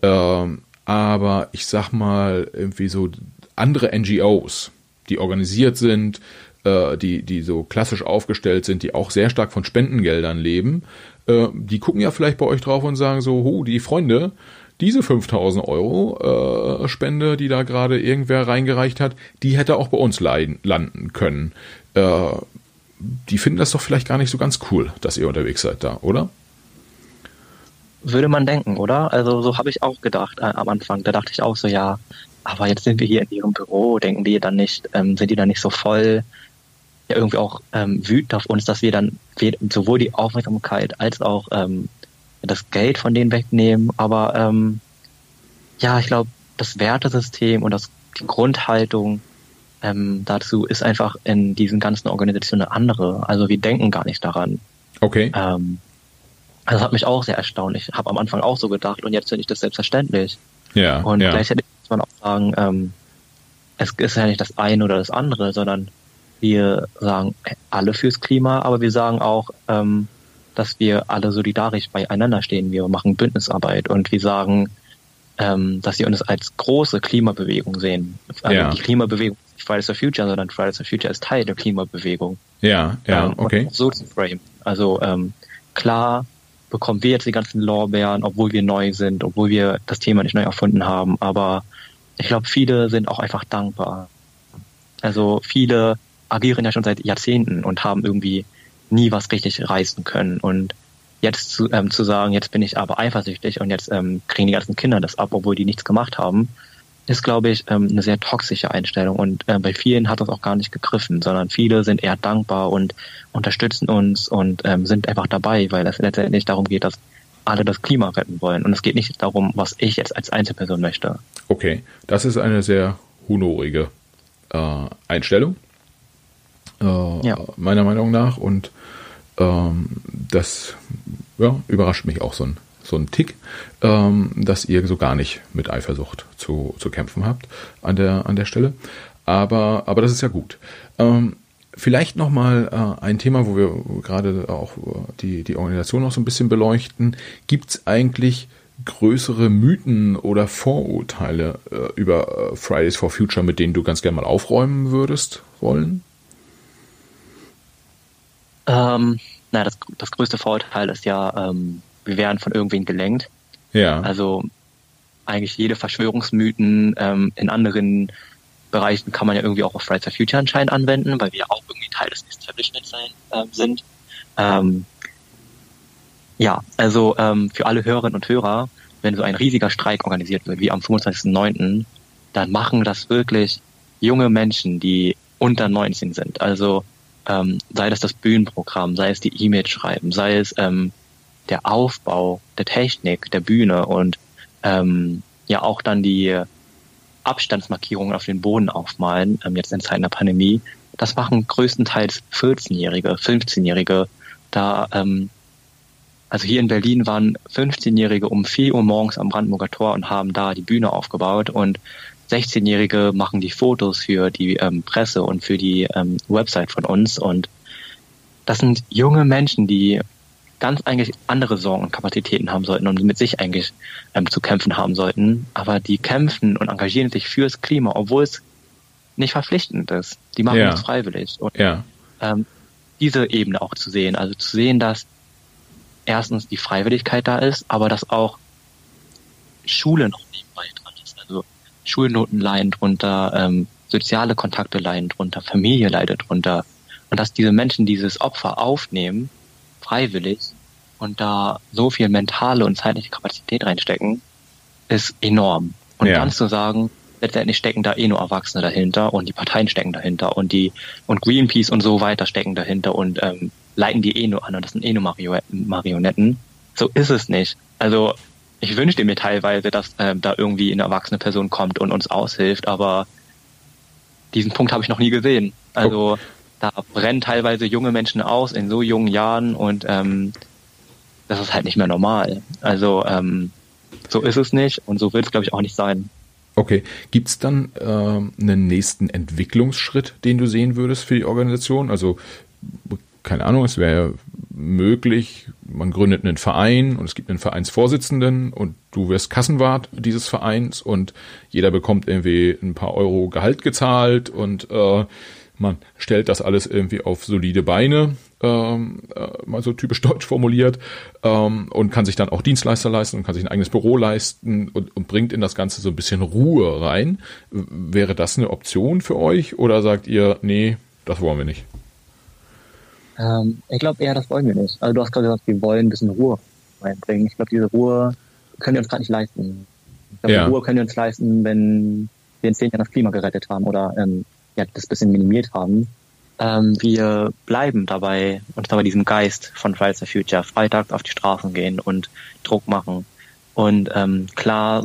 Ähm, aber ich sag mal, irgendwie so andere NGOs, die organisiert sind, äh, die, die so klassisch aufgestellt sind, die auch sehr stark von Spendengeldern leben, äh, die gucken ja vielleicht bei euch drauf und sagen so, hu, die Freunde, diese 5000 Euro äh, Spende, die da gerade irgendwer reingereicht hat, die hätte auch bei uns leiden, landen können. Äh, die finden das doch vielleicht gar nicht so ganz cool, dass ihr unterwegs seid da, oder? Würde man denken, oder? Also so habe ich auch gedacht äh, am Anfang. Da dachte ich auch so, ja, aber jetzt sind wir hier in ihrem Büro, denken die dann nicht, ähm, sind die dann nicht so voll, ja irgendwie auch ähm, wütend auf uns, dass wir dann sowohl die Aufmerksamkeit als auch ähm, das Geld von denen wegnehmen. Aber ähm, ja, ich glaube, das Wertesystem und das, die Grundhaltung ähm, dazu ist einfach in diesen ganzen Organisationen eine andere. Also wir denken gar nicht daran. Okay. Ähm, das hat mich auch sehr erstaunt. Ich habe am Anfang auch so gedacht und jetzt finde ich das selbstverständlich. Ja. Und ja. gleichzeitig muss man auch sagen, ähm, es ist ja nicht das eine oder das andere, sondern wir sagen alle fürs Klima, aber wir sagen auch, ähm, dass wir alle solidarisch beieinander stehen. Wir machen Bündnisarbeit und wir sagen, ähm, dass wir uns als große Klimabewegung sehen. Also ja. Die Klimabewegung ist nicht Fridays for Future, sondern Fridays for Future ist Teil der Klimabewegung. Ja, ja, ähm, okay. So zu frame. Also ähm, klar bekommen wir jetzt die ganzen Lorbeeren, obwohl wir neu sind, obwohl wir das Thema nicht neu erfunden haben. Aber ich glaube, viele sind auch einfach dankbar. Also viele agieren ja schon seit Jahrzehnten und haben irgendwie nie was richtig reißen können. Und jetzt zu, ähm, zu sagen, jetzt bin ich aber eifersüchtig und jetzt ähm, kriegen die ganzen Kinder das ab, obwohl die nichts gemacht haben, ist, glaube ich, ähm, eine sehr toxische Einstellung. Und äh, bei vielen hat das auch gar nicht gegriffen, sondern viele sind eher dankbar und unterstützen uns und ähm, sind einfach dabei, weil es letztendlich darum geht, dass alle das Klima retten wollen. Und es geht nicht darum, was ich jetzt als Einzelperson möchte. Okay, das ist eine sehr honorige äh, Einstellung, äh, ja. meiner Meinung nach. Und ähm, das ja, überrascht mich auch so ein so ein Tick, ähm, dass ihr so gar nicht mit Eifersucht zu, zu kämpfen habt an der, an der Stelle. Aber, aber das ist ja gut. Ähm, vielleicht nochmal äh, ein Thema, wo wir gerade auch die, die Organisation noch so ein bisschen beleuchten. Gibt es eigentlich größere Mythen oder Vorurteile äh, über äh, Fridays for Future, mit denen du ganz gerne mal aufräumen würdest wollen? Ähm, na, das, das größte Vorurteil ist ja, ähm, wir werden von irgendwen gelenkt. Ja. Also eigentlich jede Verschwörungsmythen ähm, in anderen Bereichen kann man ja irgendwie auch auf Fridays for Future anscheinend anwenden, weil wir ja auch irgendwie Teil des Establishments sein, äh, sind. Ähm, ja, also ähm, für alle Hörerinnen und Hörer, wenn so ein riesiger Streik organisiert wird, wie am 25.09., dann machen das wirklich junge Menschen, die unter 19 sind. Also ähm, sei das das Bühnenprogramm, sei es die E-Mail schreiben, sei es ähm, der Aufbau der Technik, der Bühne und ähm, ja auch dann die Abstandsmarkierungen auf den Boden aufmalen, ähm, jetzt in Zeiten der Pandemie, das machen größtenteils 14-Jährige, 15-Jährige. Da, ähm, also hier in Berlin waren 15-Jährige um 4 Uhr morgens am Brandenburger Tor und haben da die Bühne aufgebaut und 16-Jährige machen die Fotos für die ähm, Presse und für die ähm, Website von uns und das sind junge Menschen, die ganz eigentlich andere Sorgen und Kapazitäten haben sollten und mit sich eigentlich ähm, zu kämpfen haben sollten. Aber die kämpfen und engagieren sich fürs Klima, obwohl es nicht verpflichtend ist. Die machen ja. es freiwillig. Und ja. ähm, diese Ebene auch zu sehen, also zu sehen, dass erstens die Freiwilligkeit da ist, aber dass auch Schule noch nebenbei dran ist. Also Schulnoten leiden drunter, ähm, soziale Kontakte leiden drunter, Familie leidet drunter. Und dass diese Menschen dieses Opfer aufnehmen, freiwillig, und da so viel mentale und zeitliche Kapazität reinstecken, ist enorm. Und ja. dann zu sagen, letztendlich stecken da eh nur Erwachsene dahinter und die Parteien stecken dahinter und die und Greenpeace und so weiter stecken dahinter und ähm, leiten die eh nur an und das sind eh nur Mario Marionetten. So ist es nicht. Also ich wünschte mir teilweise, dass ähm, da irgendwie eine erwachsene Person kommt und uns aushilft, aber diesen Punkt habe ich noch nie gesehen. Also da brennen teilweise junge Menschen aus in so jungen Jahren und ähm, das ist halt nicht mehr normal. Also ähm, so ist es nicht und so wird es, glaube ich, auch nicht sein. Okay. Gibt es dann äh, einen nächsten Entwicklungsschritt, den du sehen würdest für die Organisation? Also, keine Ahnung, es wäre möglich, man gründet einen Verein und es gibt einen Vereinsvorsitzenden und du wirst Kassenwart dieses Vereins und jeder bekommt irgendwie ein paar Euro Gehalt gezahlt und äh, man stellt das alles irgendwie auf solide Beine, ähm, äh, mal so typisch deutsch formuliert, ähm, und kann sich dann auch Dienstleister leisten und kann sich ein eigenes Büro leisten und, und bringt in das Ganze so ein bisschen Ruhe rein. Wäre das eine Option für euch oder sagt ihr, nee, das wollen wir nicht? Ähm, ich glaube eher, das wollen wir nicht. Also du hast gerade gesagt, wir wollen ein bisschen Ruhe reinbringen. Ich glaube, diese Ruhe können wir uns gerade nicht leisten. Ich glaube, ja. Ruhe können wir uns leisten, wenn wir in zehn Jahren das Klima gerettet haben oder ähm, ja, das bisschen minimiert haben. Ähm, wir bleiben dabei und bei diesem Geist von Fridays for Future, freitags auf die Straßen gehen und Druck machen. Und ähm, klar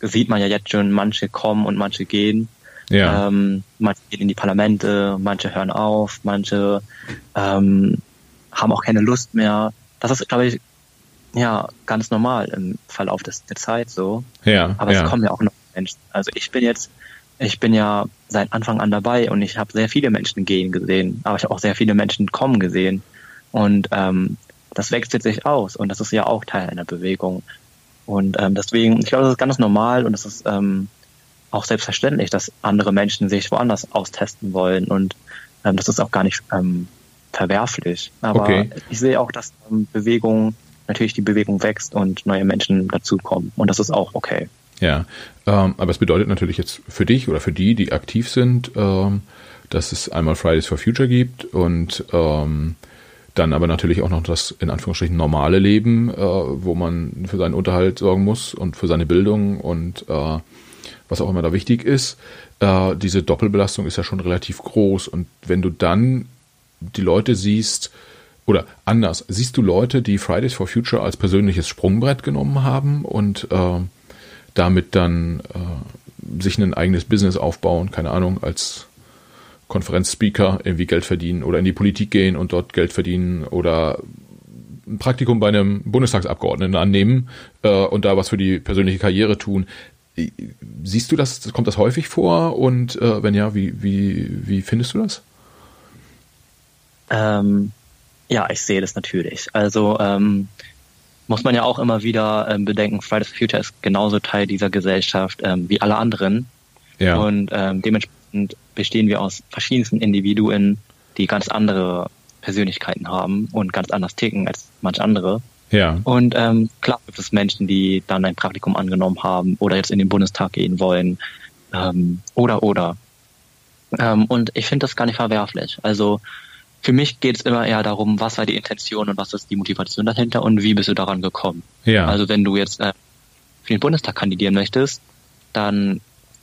sieht man ja jetzt schon, manche kommen und manche gehen. Ja. Ähm, manche gehen in die Parlamente, manche hören auf, manche ähm, haben auch keine Lust mehr. Das ist, glaube ich, ja, ganz normal im Verlauf des, der Zeit so. Ja. Aber ja. es kommen ja auch noch Menschen. Also ich bin jetzt ich bin ja seit Anfang an dabei und ich habe sehr viele Menschen gehen gesehen, aber ich habe auch sehr viele Menschen kommen gesehen. Und ähm, das wechselt sich aus und das ist ja auch Teil einer Bewegung. Und ähm, deswegen, ich glaube, das ist ganz normal und es ist ähm, auch selbstverständlich, dass andere Menschen sich woanders austesten wollen und ähm, das ist auch gar nicht ähm, verwerflich. Aber okay. ich sehe auch, dass ähm, Bewegung, natürlich die Bewegung wächst und neue Menschen dazukommen und das ist auch okay. Ja, ähm, aber es bedeutet natürlich jetzt für dich oder für die, die aktiv sind, ähm, dass es einmal Fridays for Future gibt und ähm, dann aber natürlich auch noch das in Anführungsstrichen normale Leben, äh, wo man für seinen Unterhalt sorgen muss und für seine Bildung und äh, was auch immer da wichtig ist. Äh, diese Doppelbelastung ist ja schon relativ groß und wenn du dann die Leute siehst, oder anders, siehst du Leute, die Fridays for Future als persönliches Sprungbrett genommen haben und äh, damit dann äh, sich ein eigenes Business aufbauen, keine Ahnung, als Konferenzspeaker irgendwie Geld verdienen oder in die Politik gehen und dort Geld verdienen oder ein Praktikum bei einem Bundestagsabgeordneten annehmen äh, und da was für die persönliche Karriere tun. Siehst du das, kommt das häufig vor und äh, wenn ja, wie, wie, wie findest du das? Ähm, ja, ich sehe das natürlich. Also ähm, muss man ja auch immer wieder ähm, bedenken, Fridays for Future ist genauso Teil dieser Gesellschaft ähm, wie alle anderen. Ja. Und ähm, dementsprechend bestehen wir aus verschiedensten Individuen, die ganz andere Persönlichkeiten haben und ganz anders ticken als manch andere. Ja. Und ähm, klar gibt es Menschen, die dann ein Praktikum angenommen haben oder jetzt in den Bundestag gehen wollen ähm, oder oder. Ähm, und ich finde das gar nicht verwerflich. Also für mich geht es immer eher darum, was war die Intention und was ist die Motivation dahinter und wie bist du daran gekommen. Ja. Also wenn du jetzt äh, für den Bundestag kandidieren möchtest, dann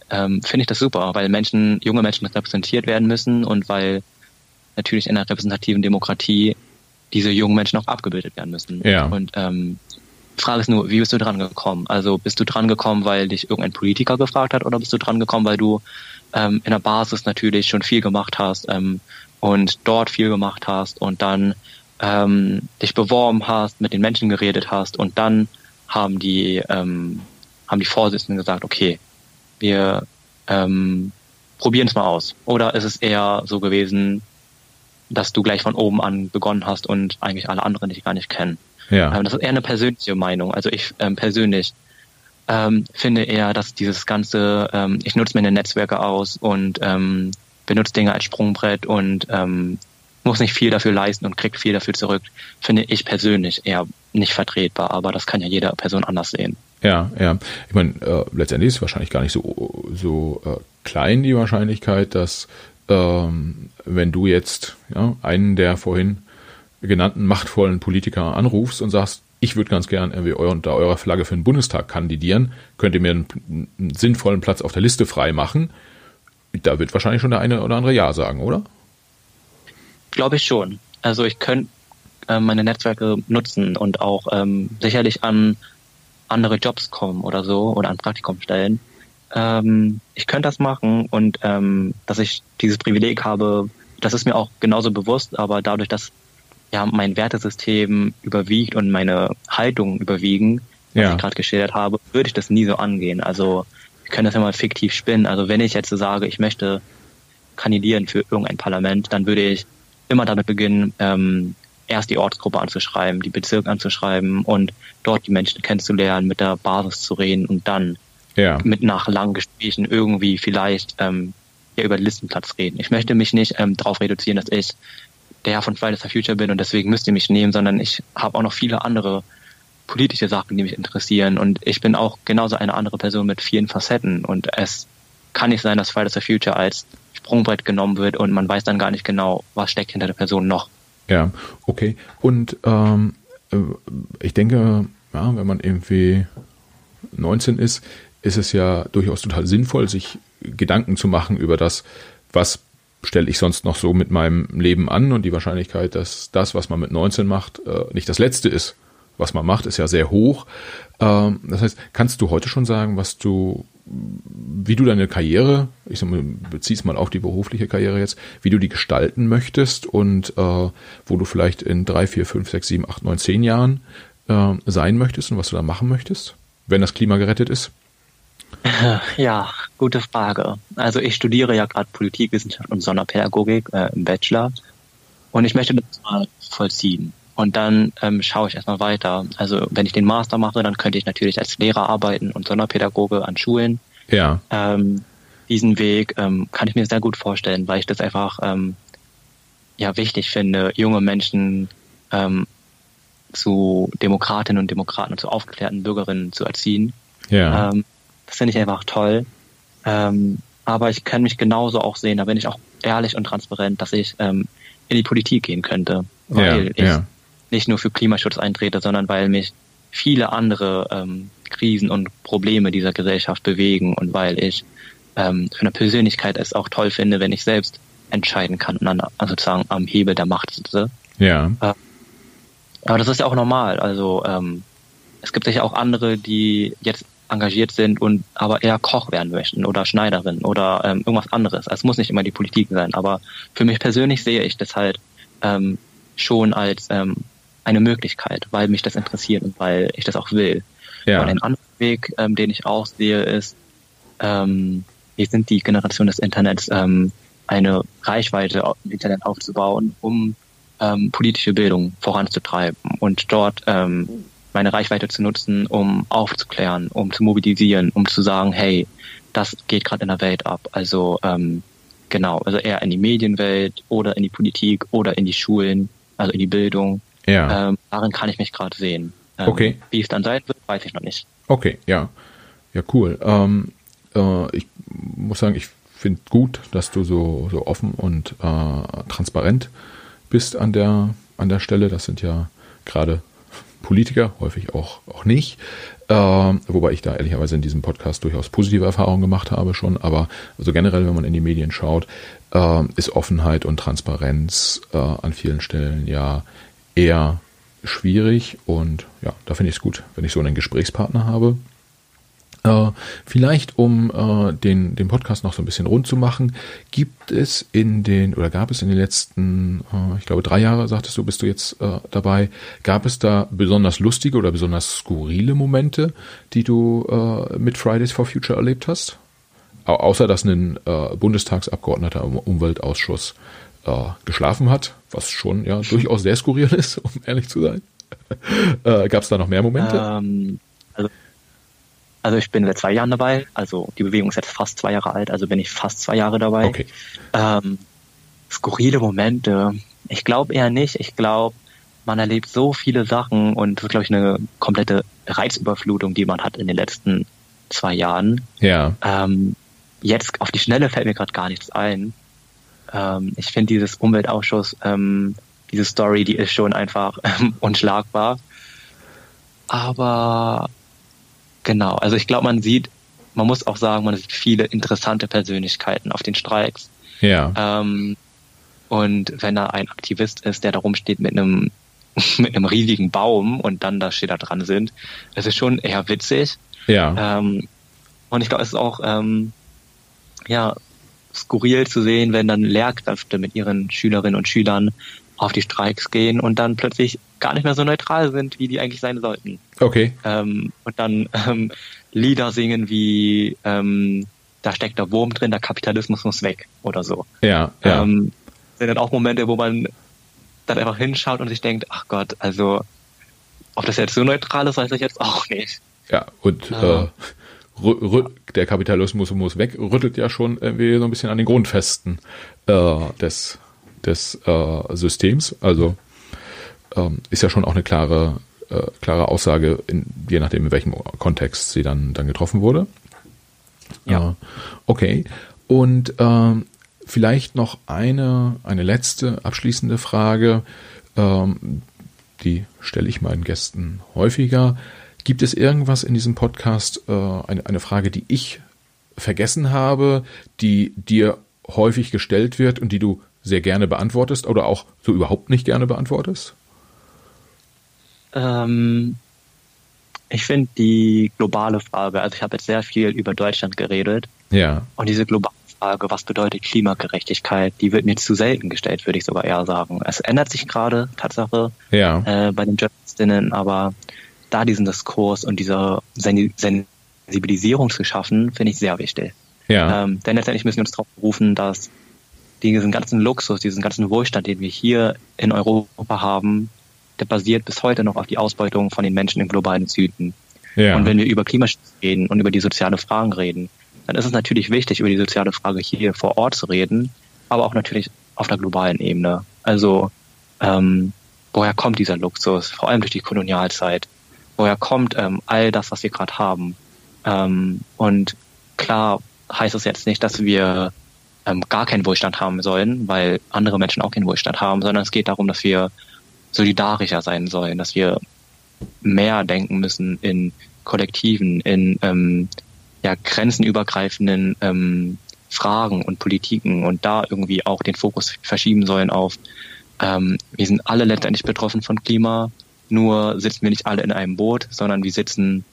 ähm, finde ich das super, weil Menschen, junge Menschen repräsentiert werden müssen und weil natürlich in einer repräsentativen Demokratie diese jungen Menschen auch abgebildet werden müssen. Ja. Und ähm, die Frage ist nur, wie bist du dran gekommen? Also bist du dran gekommen, weil dich irgendein Politiker gefragt hat oder bist du dran gekommen, weil du ähm, in der Basis natürlich schon viel gemacht hast, ähm, und dort viel gemacht hast und dann ähm, dich beworben hast, mit den Menschen geredet hast und dann haben die ähm, haben die Vorsitzenden gesagt, okay, wir ähm, probieren es mal aus. Oder ist es eher so gewesen, dass du gleich von oben an begonnen hast und eigentlich alle anderen dich gar nicht kennen? Ja. Ähm, das ist eher eine persönliche Meinung. Also ich ähm, persönlich ähm, finde eher, dass dieses ganze, ähm, ich nutze meine Netzwerke aus und ähm, benutzt Dinge als Sprungbrett und ähm, muss nicht viel dafür leisten und kriegt viel dafür zurück, finde ich persönlich eher nicht vertretbar, aber das kann ja jede Person anders sehen. Ja, ja. Ich meine, äh, letztendlich ist wahrscheinlich gar nicht so, so äh, klein die Wahrscheinlichkeit, dass ähm, wenn du jetzt ja, einen der vorhin genannten machtvollen Politiker anrufst und sagst, ich würde ganz gern irgendwie unter eurer Flagge für den Bundestag kandidieren, könnt ihr mir einen, einen sinnvollen Platz auf der Liste frei machen, da wird wahrscheinlich schon der eine oder andere Ja sagen, oder? Glaube ich schon. Also ich könnte äh, meine Netzwerke nutzen und auch ähm, sicherlich an andere Jobs kommen oder so oder an Praktikumstellen. Ähm, ich könnte das machen und ähm, dass ich dieses Privileg habe, das ist mir auch genauso bewusst, aber dadurch, dass ja mein Wertesystem überwiegt und meine Haltungen überwiegen, was ja. ich gerade geschildert habe, würde ich das nie so angehen. Also können das ja mal fiktiv spinnen. Also wenn ich jetzt so sage, ich möchte kandidieren für irgendein Parlament, dann würde ich immer damit beginnen, ähm, erst die Ortsgruppe anzuschreiben, die Bezirke anzuschreiben und dort die Menschen kennenzulernen, mit der Basis zu reden und dann ja. mit nach langen Gesprächen irgendwie vielleicht ähm, ja, über den Listenplatz reden. Ich möchte mich nicht ähm, darauf reduzieren, dass ich der Herr von Fridays for Future bin und deswegen müsst ihr mich nehmen, sondern ich habe auch noch viele andere politische Sachen, die mich interessieren und ich bin auch genauso eine andere Person mit vielen Facetten und es kann nicht sein, dass Fridays for Future als Sprungbrett genommen wird und man weiß dann gar nicht genau, was steckt hinter der Person noch. Ja, okay. Und ähm, äh, ich denke, ja, wenn man irgendwie 19 ist, ist es ja durchaus total sinnvoll, sich Gedanken zu machen über das, was stelle ich sonst noch so mit meinem Leben an und die Wahrscheinlichkeit, dass das, was man mit 19 macht, äh, nicht das Letzte ist, was man macht, ist ja sehr hoch. Ähm, das heißt, kannst du heute schon sagen, was du, wie du deine Karriere, ich sag mal, beziehst mal auf die berufliche Karriere jetzt, wie du die gestalten möchtest und äh, wo du vielleicht in drei, vier, fünf, sechs, sieben, acht, neun, zehn Jahren äh, sein möchtest und was du da machen möchtest, wenn das Klima gerettet ist? Ja, gute Frage. Also ich studiere ja gerade Politikwissenschaft und Sonderpädagogik äh, im Bachelor und ich möchte das mal vollziehen. Und dann ähm, schaue ich erstmal weiter. Also wenn ich den Master mache, dann könnte ich natürlich als Lehrer arbeiten und Sonderpädagoge an Schulen. Ja. Ähm, diesen Weg ähm, kann ich mir sehr gut vorstellen, weil ich das einfach ähm, ja wichtig finde, junge Menschen ähm, zu Demokratinnen und Demokraten und zu aufgeklärten Bürgerinnen zu erziehen. Ja. Ähm, das finde ich einfach toll. Ähm, aber ich kann mich genauso auch sehen, da bin ich auch ehrlich und transparent, dass ich ähm, in die Politik gehen könnte, weil ja, ich ja. Nicht nur für Klimaschutz eintrete, sondern weil mich viele andere ähm, Krisen und Probleme dieser Gesellschaft bewegen und weil ich ähm, für eine Persönlichkeit es auch toll finde, wenn ich selbst entscheiden kann und dann also sozusagen am Hebel der Macht sitze. Ja. Äh, aber das ist ja auch normal. Also ähm, es gibt sicher auch andere, die jetzt engagiert sind und aber eher Koch werden möchten oder Schneiderin oder ähm, irgendwas anderes. Es muss nicht immer die Politik sein, aber für mich persönlich sehe ich das halt ähm, schon als ähm, eine Möglichkeit, weil mich das interessiert und weil ich das auch will. Ja. Und ein anderer Weg, ähm, den ich auch sehe, ist, ähm, wir sind die Generation des Internets, ähm, eine Reichweite im Internet aufzubauen, um ähm, politische Bildung voranzutreiben und dort ähm, meine Reichweite zu nutzen, um aufzuklären, um zu mobilisieren, um zu sagen, hey, das geht gerade in der Welt ab. Also ähm, genau, also eher in die Medienwelt oder in die Politik oder in die Schulen, also in die Bildung. Ja. Ähm, darin kann ich mich gerade sehen. Ähm, okay. Wie es dann sein wird, weiß ich noch nicht. Okay, ja. Ja, cool. Ähm, äh, ich muss sagen, ich finde gut, dass du so, so offen und äh, transparent bist an der, an der Stelle. Das sind ja gerade Politiker, häufig auch, auch nicht. Äh, wobei ich da ehrlicherweise in diesem Podcast durchaus positive Erfahrungen gemacht habe schon. Aber also generell, wenn man in die Medien schaut, äh, ist Offenheit und Transparenz äh, an vielen Stellen ja eher schwierig. Und ja, da finde ich es gut, wenn ich so einen Gesprächspartner habe, äh, vielleicht, um äh, den, den Podcast noch so ein bisschen rund zu machen, gibt es in den, oder gab es in den letzten, äh, ich glaube, drei Jahre, sagtest du, bist du jetzt äh, dabei, gab es da besonders lustige oder besonders skurrile Momente, die du äh, mit Fridays for Future erlebt hast? Au außer, dass ein äh, Bundestagsabgeordneter im Umweltausschuss äh, geschlafen hat, was schon ja durchaus sehr skurril ist, um ehrlich zu sein. äh, Gab es da noch mehr Momente? Ähm, also also ich bin seit zwei Jahren dabei, also die Bewegung ist jetzt fast zwei Jahre alt, also bin ich fast zwei Jahre dabei. Okay. Ähm, skurrile Momente, ich glaube eher nicht. Ich glaube, man erlebt so viele Sachen und das ist, glaube ich, eine komplette Reizüberflutung, die man hat in den letzten zwei Jahren. Ja. Ähm, jetzt auf die Schnelle fällt mir gerade gar nichts ein. Ähm, ich finde dieses Umweltausschuss, ähm, diese Story, die ist schon einfach ähm, unschlagbar. Aber genau, also ich glaube, man sieht, man muss auch sagen, man sieht viele interessante Persönlichkeiten auf den Streiks. Ja. Ähm, und wenn da ein Aktivist ist, der da rumsteht mit einem mit einem riesigen Baum und dann da steht da dran sind, das ist schon eher witzig. Ja. Ähm, und ich glaube, es ist auch ähm, ja skurril zu sehen, wenn dann Lehrkräfte mit ihren Schülerinnen und Schülern auf die Streiks gehen und dann plötzlich gar nicht mehr so neutral sind, wie die eigentlich sein sollten. Okay. Ähm, und dann ähm, Lieder singen wie ähm, da steckt der Wurm drin, der Kapitalismus muss weg oder so. Ja, ja. Ähm, sind dann auch Momente, wo man dann einfach hinschaut und sich denkt, ach Gott, also ob das jetzt so neutral ist, weiß ich jetzt auch nicht. ja, und äh, rü- der Kapitalismus muss weg, rüttelt ja schon irgendwie so ein bisschen an den Grundfesten äh, des, des äh, Systems. Also ähm, ist ja schon auch eine klare, äh, klare Aussage, in, je nachdem, in welchem Kontext sie dann, dann getroffen wurde. Ja. Äh, okay. Und ähm, vielleicht noch eine, eine letzte abschließende Frage. Ähm, die stelle ich meinen Gästen häufiger. Gibt es irgendwas in diesem Podcast, äh, eine, eine Frage, die ich vergessen habe, die dir häufig gestellt wird und die du sehr gerne beantwortest oder auch so überhaupt nicht gerne beantwortest? Ähm, ich finde die globale Frage, also ich habe jetzt sehr viel über Deutschland geredet Ja, und diese globale Frage, was bedeutet Klimagerechtigkeit, die wird mir zu selten gestellt, würde ich sogar eher sagen. Es ändert sich gerade, Tatsache, ja, äh, bei den Journalistinnen, aber da diesen Diskurs und diese Sen Sensibilisierung zu schaffen, finde ich sehr wichtig. ja, Ähm, denn letztendlich müssen wir uns darauf berufen, dass diesen ganzen Luxus, diesen ganzen Wohlstand, den wir hier in Europa haben, der basiert bis heute noch auf die Ausbeutung von den Menschen im globalen Süden. ja. Und wenn wir über Klimaschutz reden und über die soziale Fragen reden, dann ist es natürlich wichtig, über die soziale Frage hier vor Ort zu reden, aber auch natürlich auf der globalen Ebene. Also ähm, woher kommt dieser Luxus, vor allem durch die Kolonialzeit? Woher kommt ähm, all das, was wir gerade haben? Ähm, und klar heißt es jetzt nicht, dass wir ähm, gar keinen Wohlstand haben sollen, weil andere Menschen auch keinen Wohlstand haben, sondern es geht darum, dass wir solidarischer sein sollen, dass wir mehr denken müssen in Kollektiven, in ähm, ja, grenzenübergreifenden ähm, Fragen und Politiken und da irgendwie auch den Fokus verschieben sollen auf, ähm, wir sind alle letztendlich betroffen von Klima, nur sitzen wir nicht alle in einem Boot, sondern wir sitzen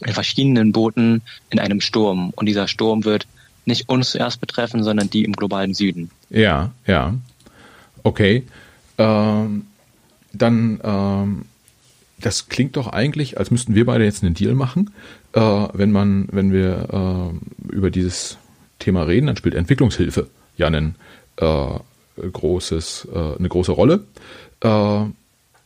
in verschiedenen Booten in einem Sturm und dieser Sturm wird nicht uns zuerst betreffen, sondern die im globalen Süden. Ja, ja. Okay. Ähm, dann, ähm, das klingt doch eigentlich, als müssten wir beide jetzt einen Deal machen. Äh, wenn man, wenn wir äh, über dieses Thema reden, dann spielt Entwicklungshilfe ja einen, äh, großes, äh, eine große Rolle.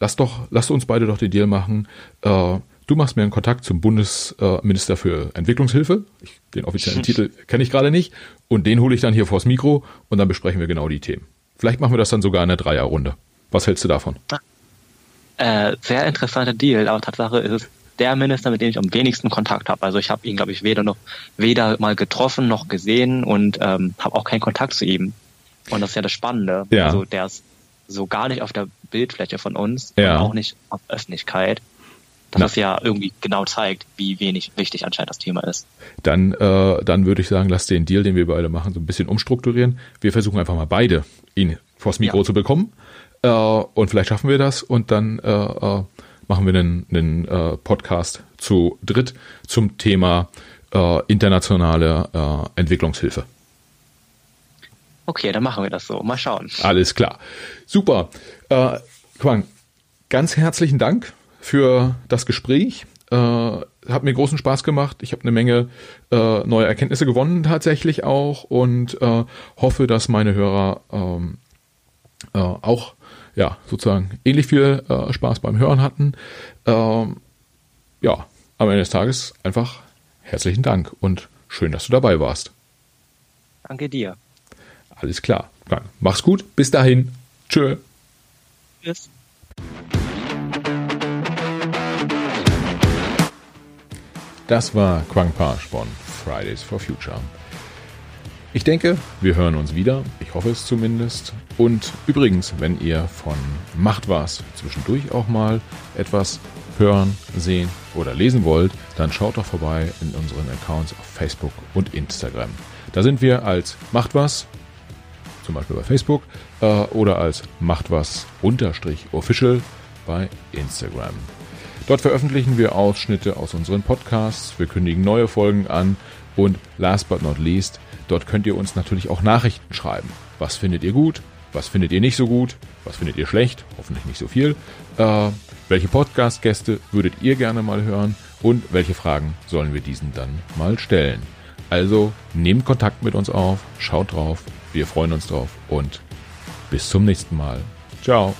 Lass doch, lass uns beide doch den Deal machen. Äh, du machst mir einen Kontakt zum Bundesminister für Entwicklungshilfe. Ich, den offiziellen Titel kenne ich gerade nicht. Und den hole ich dann hier vors Mikro und dann besprechen wir genau die Themen. Vielleicht machen wir das dann sogar in einer Dreierrunde. Was hältst du davon? Äh, sehr interessanter Deal, aber Tatsache ist es der Minister, mit dem ich am wenigsten Kontakt habe. Also ich habe ihn, glaube ich, weder noch weder mal getroffen noch gesehen und ähm, habe auch keinen Kontakt zu ihm. Und das ist ja das Spannende. Ja. Also der ist so gar nicht auf der Bildfläche von uns Ja. und auch nicht auf Öffentlichkeit. Das ja irgendwie genau zeigt, wie wenig wichtig anscheinend das Thema ist. Dann, äh, dann würde ich sagen, lass den Deal, den wir beide machen, so ein bisschen umstrukturieren. Wir versuchen einfach mal beide, ihn vors Mikro Ja. zu bekommen. Äh, und vielleicht schaffen wir das und dann äh, äh, machen wir einen, einen äh, Podcast zu dritt zum Thema äh, internationale äh, Entwicklungshilfe. Okay, dann machen wir das so. Mal schauen. Alles klar. Super. Äh, Quang, ganz herzlichen Dank für das Gespräch. Äh, hat mir großen Spaß gemacht. Ich habe eine Menge äh, neue Erkenntnisse gewonnen tatsächlich auch und äh, hoffe, dass meine Hörer ähm, äh, auch ja sozusagen ähnlich viel äh, Spaß beim Hören hatten. Ähm, ja, am Ende des Tages einfach herzlichen Dank und schön, dass du dabei warst. Danke dir. Alles klar. Quang, Mach's gut. Bis dahin. Tschö. Tschüss. Das war Quang Pasch von Fridays for Future. Ich denke, wir hören uns wieder. Ich hoffe es zumindest. Und übrigens, wenn ihr von Macht was zwischendurch auch mal etwas hören, sehen oder lesen wollt, dann schaut doch vorbei in unseren Accounts auf Facebook und Instagram. Da sind wir als Macht was, zum Beispiel bei Facebook, äh, oder als Macht was unterstrich official bei Instagram. Dort veröffentlichen wir Ausschnitte aus unseren Podcasts, wir kündigen neue Folgen an und last but not least, dort könnt ihr uns natürlich auch Nachrichten schreiben. Was findet ihr gut? Was findet ihr nicht so gut? Was findet ihr schlecht? Hoffentlich nicht so viel. Äh, welche Podcast-Gäste würdet ihr gerne mal hören? Und welche Fragen sollen wir diesen dann mal stellen? Also nehmt Kontakt mit uns auf, schaut drauf, wir freuen uns drauf und bis zum nächsten Mal. Ciao.